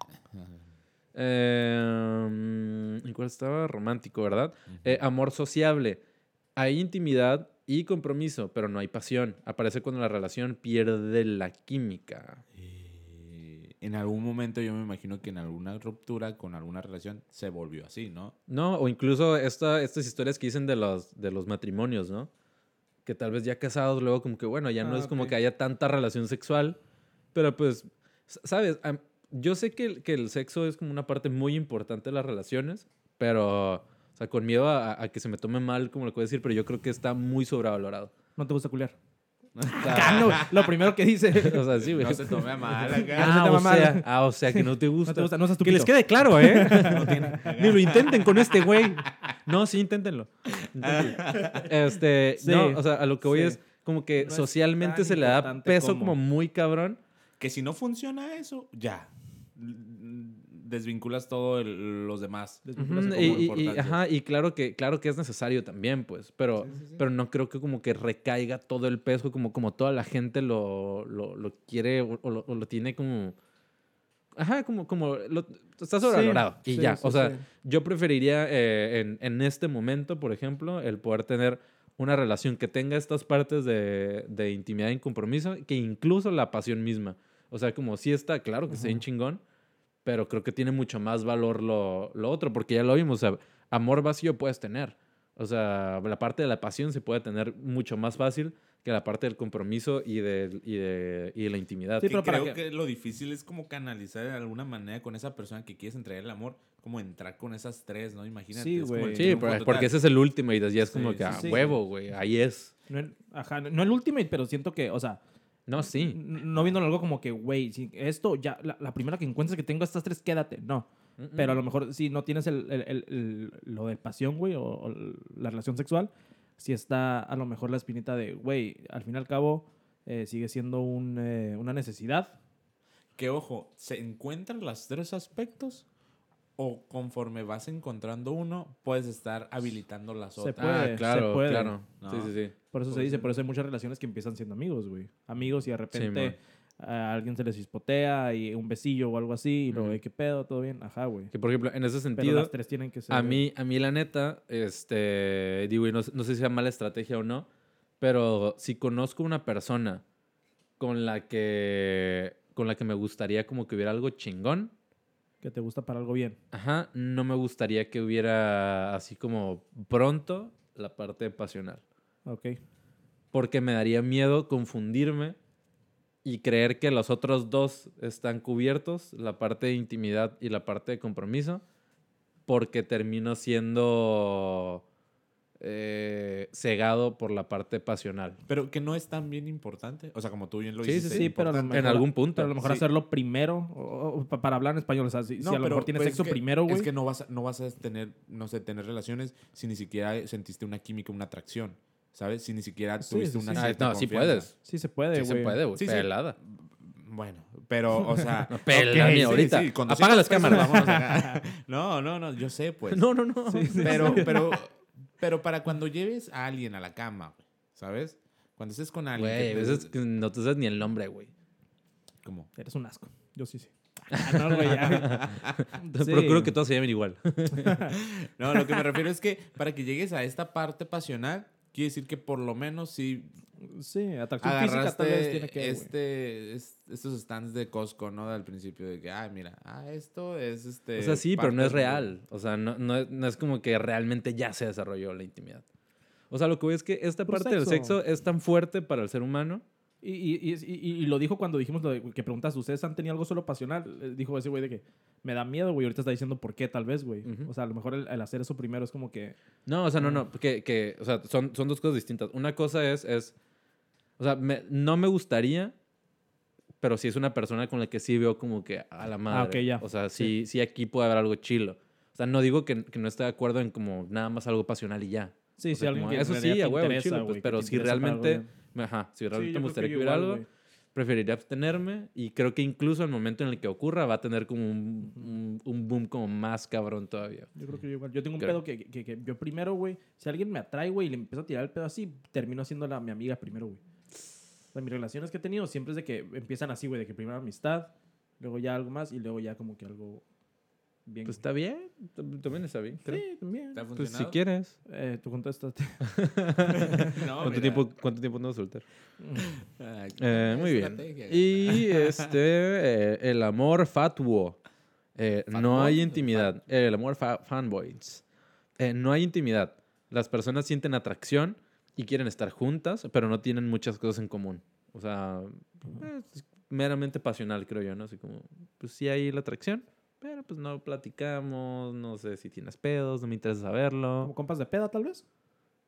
Eh, ¿Y cuál estaba? Romántico, ¿verdad? Eh, amor sociable. Hay intimidad y compromiso, pero no hay pasión. Aparece cuando la relación pierde la química. Eh, en algún momento yo me imagino que en alguna ruptura con alguna relación se volvió así, ¿no? No, o incluso esta, estas historias que dicen de los, de los matrimonios, ¿no? Que tal vez ya casados, luego como que, bueno, ya no Ah, es como que haya tanta relación sexual, pero pues, ¿sabes? Yo sé que, el- que el sexo es como una parte muy importante de las relaciones, pero, sea, con miedo a, a que se me tome mal, como lo puedo decir, pero yo creo que está muy sobrevalorado. ¿No te gusta culiar? O Ah, no, lo primero que dice. o sea, sí, güey. No se tome mal no acá. se Ah, te o va mal. sea, ah, o sea, que no te gusta. No te gusta, no seas Que les quede claro, ¿eh? Ni lo intenten con este güey. No, sí, inténtenlo. Inténtenlo. Este, Sí, no, o sea, a lo que voy sí. es como que No socialmente se le da peso como. como muy cabrón. Que si no funciona eso, ya. Desvinculas todo el- los demás. Desvinculas y, como y- y- importancia. ajá, y claro que, claro que es necesario también, pues, pero, pero no creo que como que recaiga todo el peso como, como toda la gente lo, lo, lo quiere o, o lo, o lo tiene como... Ajá, como, como lo, está sobrevalorado. y sí, ya, sí, o sea, sí. yo preferiría eh, en, en este momento, por ejemplo, el poder tener una relación que tenga estas partes de, de intimidad y compromiso, que incluso la pasión misma. O sea, como sí está, claro que está bien chingón, pero creo que tiene mucho más valor lo, lo otro, porque ya lo vimos, o sea, amor vacío puedes tener. O sea, la parte de la pasión se puede tener mucho más fácil que la parte del compromiso y de, y de, y de la intimidad. Sí, pero para creo que- que lo difícil es como canalizar de alguna manera con esa persona que quieres entregar el amor, como entrar con esas tres, ¿no? Imagínate. Sí, güey. Sí, total. porque ese es el último y ya es Sí, como que sí, a sí. huevo, güey, ahí es. No el, ajá, no el ultimate, pero siento que, o sea, No, sí. no viéndolo algo como que, güey, si esto ya, la, la primera que encuentres que tengo estas tres, quédate. No. Pero a lo mejor si no tienes el, el- el- el- lo de pasión, güey, o, o la relación sexual, si está a lo mejor la espinita de, güey, al fin y al cabo eh, sigue siendo un, eh, una necesidad. Que ojo, ¿se encuentran los tres aspectos? O conforme vas encontrando uno, puedes estar habilitando las Se otras. puede, ah, se claro, puede. claro. No. Sí, sí, sí. Por eso se dice, por eso hay muchas relaciones que empiezan siendo amigos, güey. Amigos y de repente a alguien se les hispotea y un besillo o algo así y luego. "Ey, ¿qué pedo? ¿Todo bien? Ajá, güey. Que por ejemplo, en ese Pero sentido, las tres tienen que ser... a mí, a mí la neta, este, digo, y no, no sé si sea mala estrategia o no, pero si conozco una persona con la que, con la que me gustaría como que hubiera algo chingón, Que te gusta para algo bien. ajá, no me gustaría que hubiera así como pronto la parte pasional. Ok. porque me daría miedo confundirme y creer que los otros dos están cubiertos, la parte de intimidad y la parte de compromiso, porque termino siendo eh, cegado por la parte pasional. Pero que no es tan bien importante. O sea, como tú bien lo Sí, sí. Sí, pero a lo En algún punto. pero a lo mejor Sí. hacerlo primero, o- o pa- para hablar en español, o sea, si, si a lo mejor tienes pues, sexo es que- primero, güey. Es que no vas, a, no vas a tener, no sé, tener relaciones si ni siquiera sentiste una química, una atracción. ¿Sabes? Si ni siquiera Sí, tuviste sí, una sí. Ah, cierta no, sí puedes. Sí se puede, Sí güey. se puede, güey. Sí, sí. Pelada. Bueno, pero, o sea. Pela, ok, mira, ahorita. Apaga 200 las pesos cámaras. vámonos acá. No, no, no, yo sé, pues. No, no, no. pero, pero, pero para cuando lleves a alguien a la cama, güey, ¿sabes? Cuando estés con alguien. Güey, a veces que no te sabes ni el nombre, güey. ¿Cómo? Eres un asco. Yo sí, sí. Ah, no, güey, ya. Sí. Procuro que todos se llamen igual. No, lo que me refiero es que para que llegues a esta parte pasional, quiere decir que por lo menos sí Sí, atracción física tal vez tiene agarraste que. este, es- estos stands de Costco, ¿no? Al principio de que, ay, mira, ah, esto es este. O sea, sí, pero no es real. O sea, no, no, es- no es como que realmente ya se desarrolló la intimidad. O sea, lo que voy es que esta parte del sexo. sexo es tan fuerte para el ser humano. Y, y, y, y- y lo dijo cuando dijimos lo de, que preguntas, ¿ustedes han tenido algo solo pasional? Eh, Dijo ese güey de que me da miedo, güey. Ahorita está diciendo por qué, tal vez, güey. Ujú. O sea, a lo mejor el, el hacer eso primero es como que. No, o sea, no, no. Que, que, o sea, son, son dos cosas distintas. Una cosa es, es o sea, me- no me gustaría, pero sí es una persona con la que sí veo como que a la madre. ok, ya. O sea, sí, sí aquí puede haber algo chilo. O sea, no digo que, que no esté de acuerdo en como nada más algo pasional y ya. Sí, O sí, sea, alguien como, eso sí, a huevo, chilo, pues, pero si realmente, ajá, si Sí, realmente yo me gustaría que hubiera algo, güey. preferiría abstenerme y creo que incluso al momento en el que ocurra va a tener como un, un, un boom como más cabrón todavía. Yo creo que yo igual. Yo tengo un Creo. pedo que, que, que yo primero, güey, si alguien me atrae, güey, y le empiezo a tirar el pedo así, termino siendo la, mi amiga primero, güey. O sea, mis relaciones que he tenido siempre es de que empiezan así, güey, de que primero amistad, luego ya algo más y luego ya como que algo bien. Pues está bien, tam- también está bien, creo. sí, también. ¿Te ha Pues si funcionado? quieres. Eh, tú contestaste. No, ¿Cuánto mira. tiempo, ¿Cuánto tiempo no soltar? Ah, Eh, muy bien. estrategia. Y este, eh, el amor fatuo. Eh, no ¿Fatboy? hay intimidad. El amor fa- fanboys. Eh, no hay intimidad. Las personas sienten atracción y quieren estar juntas, pero no tienen muchas cosas en común. O sea, es meramente pasional, creo yo, ¿no? Así como, pues sí hay la atracción, pero pues no platicamos, no sé si tienes pedos, no me interesa saberlo. Como compas de peda, tal vez.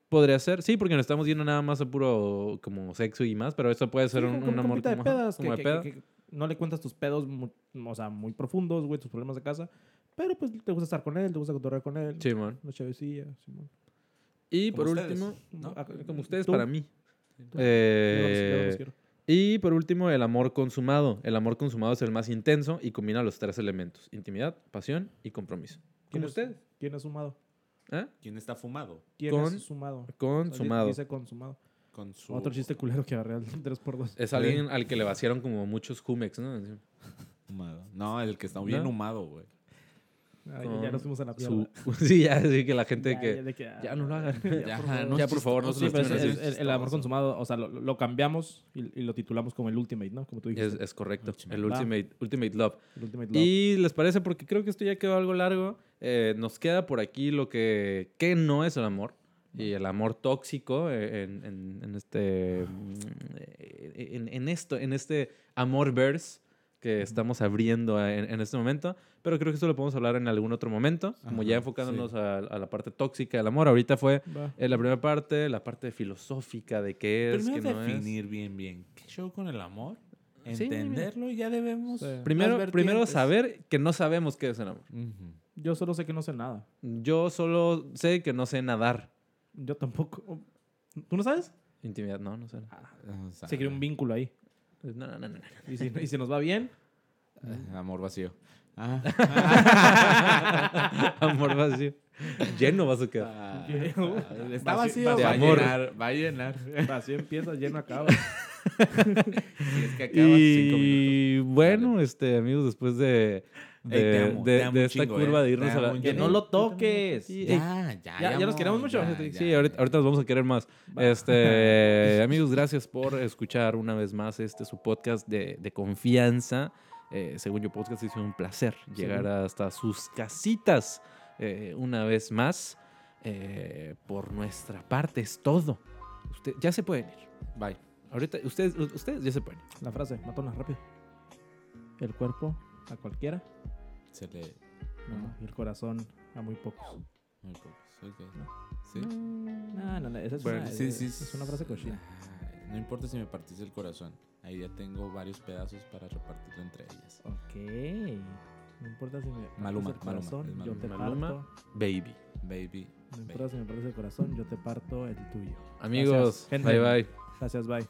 Podría ser, sí, porque nos estamos yendo nada más a puro como sexo y más, pero eso puede ser Sí, un, un amor de como, ajá, pedas, como que, de peda. que- que no le cuentas tus pedos, mu- o sea, muy profundos, güey, tus problemas de casa. Pero pues te gusta estar con él, te gusta cotorrear con él. Sí, man. Una chavecilla, Simón. Y Como por ustedes, último, ¿no? Ah, como ustedes ¿tú? para mí. Eh, y por último, el amor consumado. El amor consumado es el más intenso y combina los tres elementos: intimidad, pasión y compromiso. ¿Quién ustedes. ¿Quién es sumado? ¿Eh? ¿Quién está fumado? ¿Quién Con- es sumado? Consumado. Dice consumado. Con su... Otro chiste culero que agarré al 3x2. Es alguien al que le vaciaron como muchos Jumex, ¿no? Humado. No, el que está bien ¿No? humado, güey. Ah, ya- nos fuimos a la Su- sí, ya, sí, que la gente Ya, que. ya que, ah, ya no lo hagan. Ya, por favor. no Ya, es por favor, no se Sí, lo es- es- el, el amor consumado, o sea, lo, lo cambiamos y, y lo titulamos como el Ultimate, ¿no? Como tú Es, dijiste. es correcto. Ultimate. El ultimate, ultimate Love. el Ultimate Love. Y les parece, porque creo que esto ya quedó algo largo, eh, nos queda por aquí lo que, que no es el amor. Y el amor tóxico eh, en, en- en este mm, eh, en, en esto, en este amor verse que estamos abriendo en, en este momento. Pero creo que esto lo podemos hablar en algún otro momento, como ya Ajá, enfocándonos sí. a, a la parte tóxica del amor. Ahorita fue eh, la primera parte, la parte filosófica de qué es, Primero qué no es. definir bien, bien. ¿Qué show con el amor? Sí, Entenderlo y ya debemos... Sí. Primero, primero vertientes. saber que no sabemos qué es el amor. Ujú. Yo solo sé que no sé nada. Yo solo sé que no sé nadar. Yo tampoco. ¿Tú no sabes? Intimidad, no, no sé. O sea, Se crea un vínculo ahí. No, no, no, no. Y si, y si nos va bien, eh, Amor vacío. Ah. Amor vacío. Lleno vas a quedar. Ah, Vacío- Está vacío, de va a amor. llenar, va a llenar. así empieza, lleno acaba. Si es que acabas cinco minutos. Y bueno, este, amigos, después de, de, Ey, te amo, de- te amo de un esta chingo, curva eh. de irnos Te a la... amo un Que chingo. no lo toques. Sí, Ya, ya, Ya- ya los queremos mucho. ya, Sí, ya. ahorita, ahorita nos vamos a querer más. Este, amigos, gracias por escuchar una vez más este su podcast de, de confianza. Eh, según yo podcast, es un placer llegar hasta sus casitas eh, una vez más. Eh, por nuestra parte es todo. Usted, ya se pueden ir. Bye. Ahorita, ustedes, ustedes ya se pueden ir. La frase, matona, rápido. El cuerpo a cualquiera, Se le... no, y el corazón a muy pocos. Muy pocos. ok. Sí. No, no, no, esa es, Bueno, una, Sí, es, sí, es una frase cochina. No importa si me partís el corazón. Ahí ya tengo varios pedazos para repartirlo entre ellas. Ok. No importa si me Maluma, el corazón, yo te Maluma. parto. Baby. Baby. No importa si me partes el corazón, yo te parto el tuyo. Amigos, bye bye. Gracias, bye.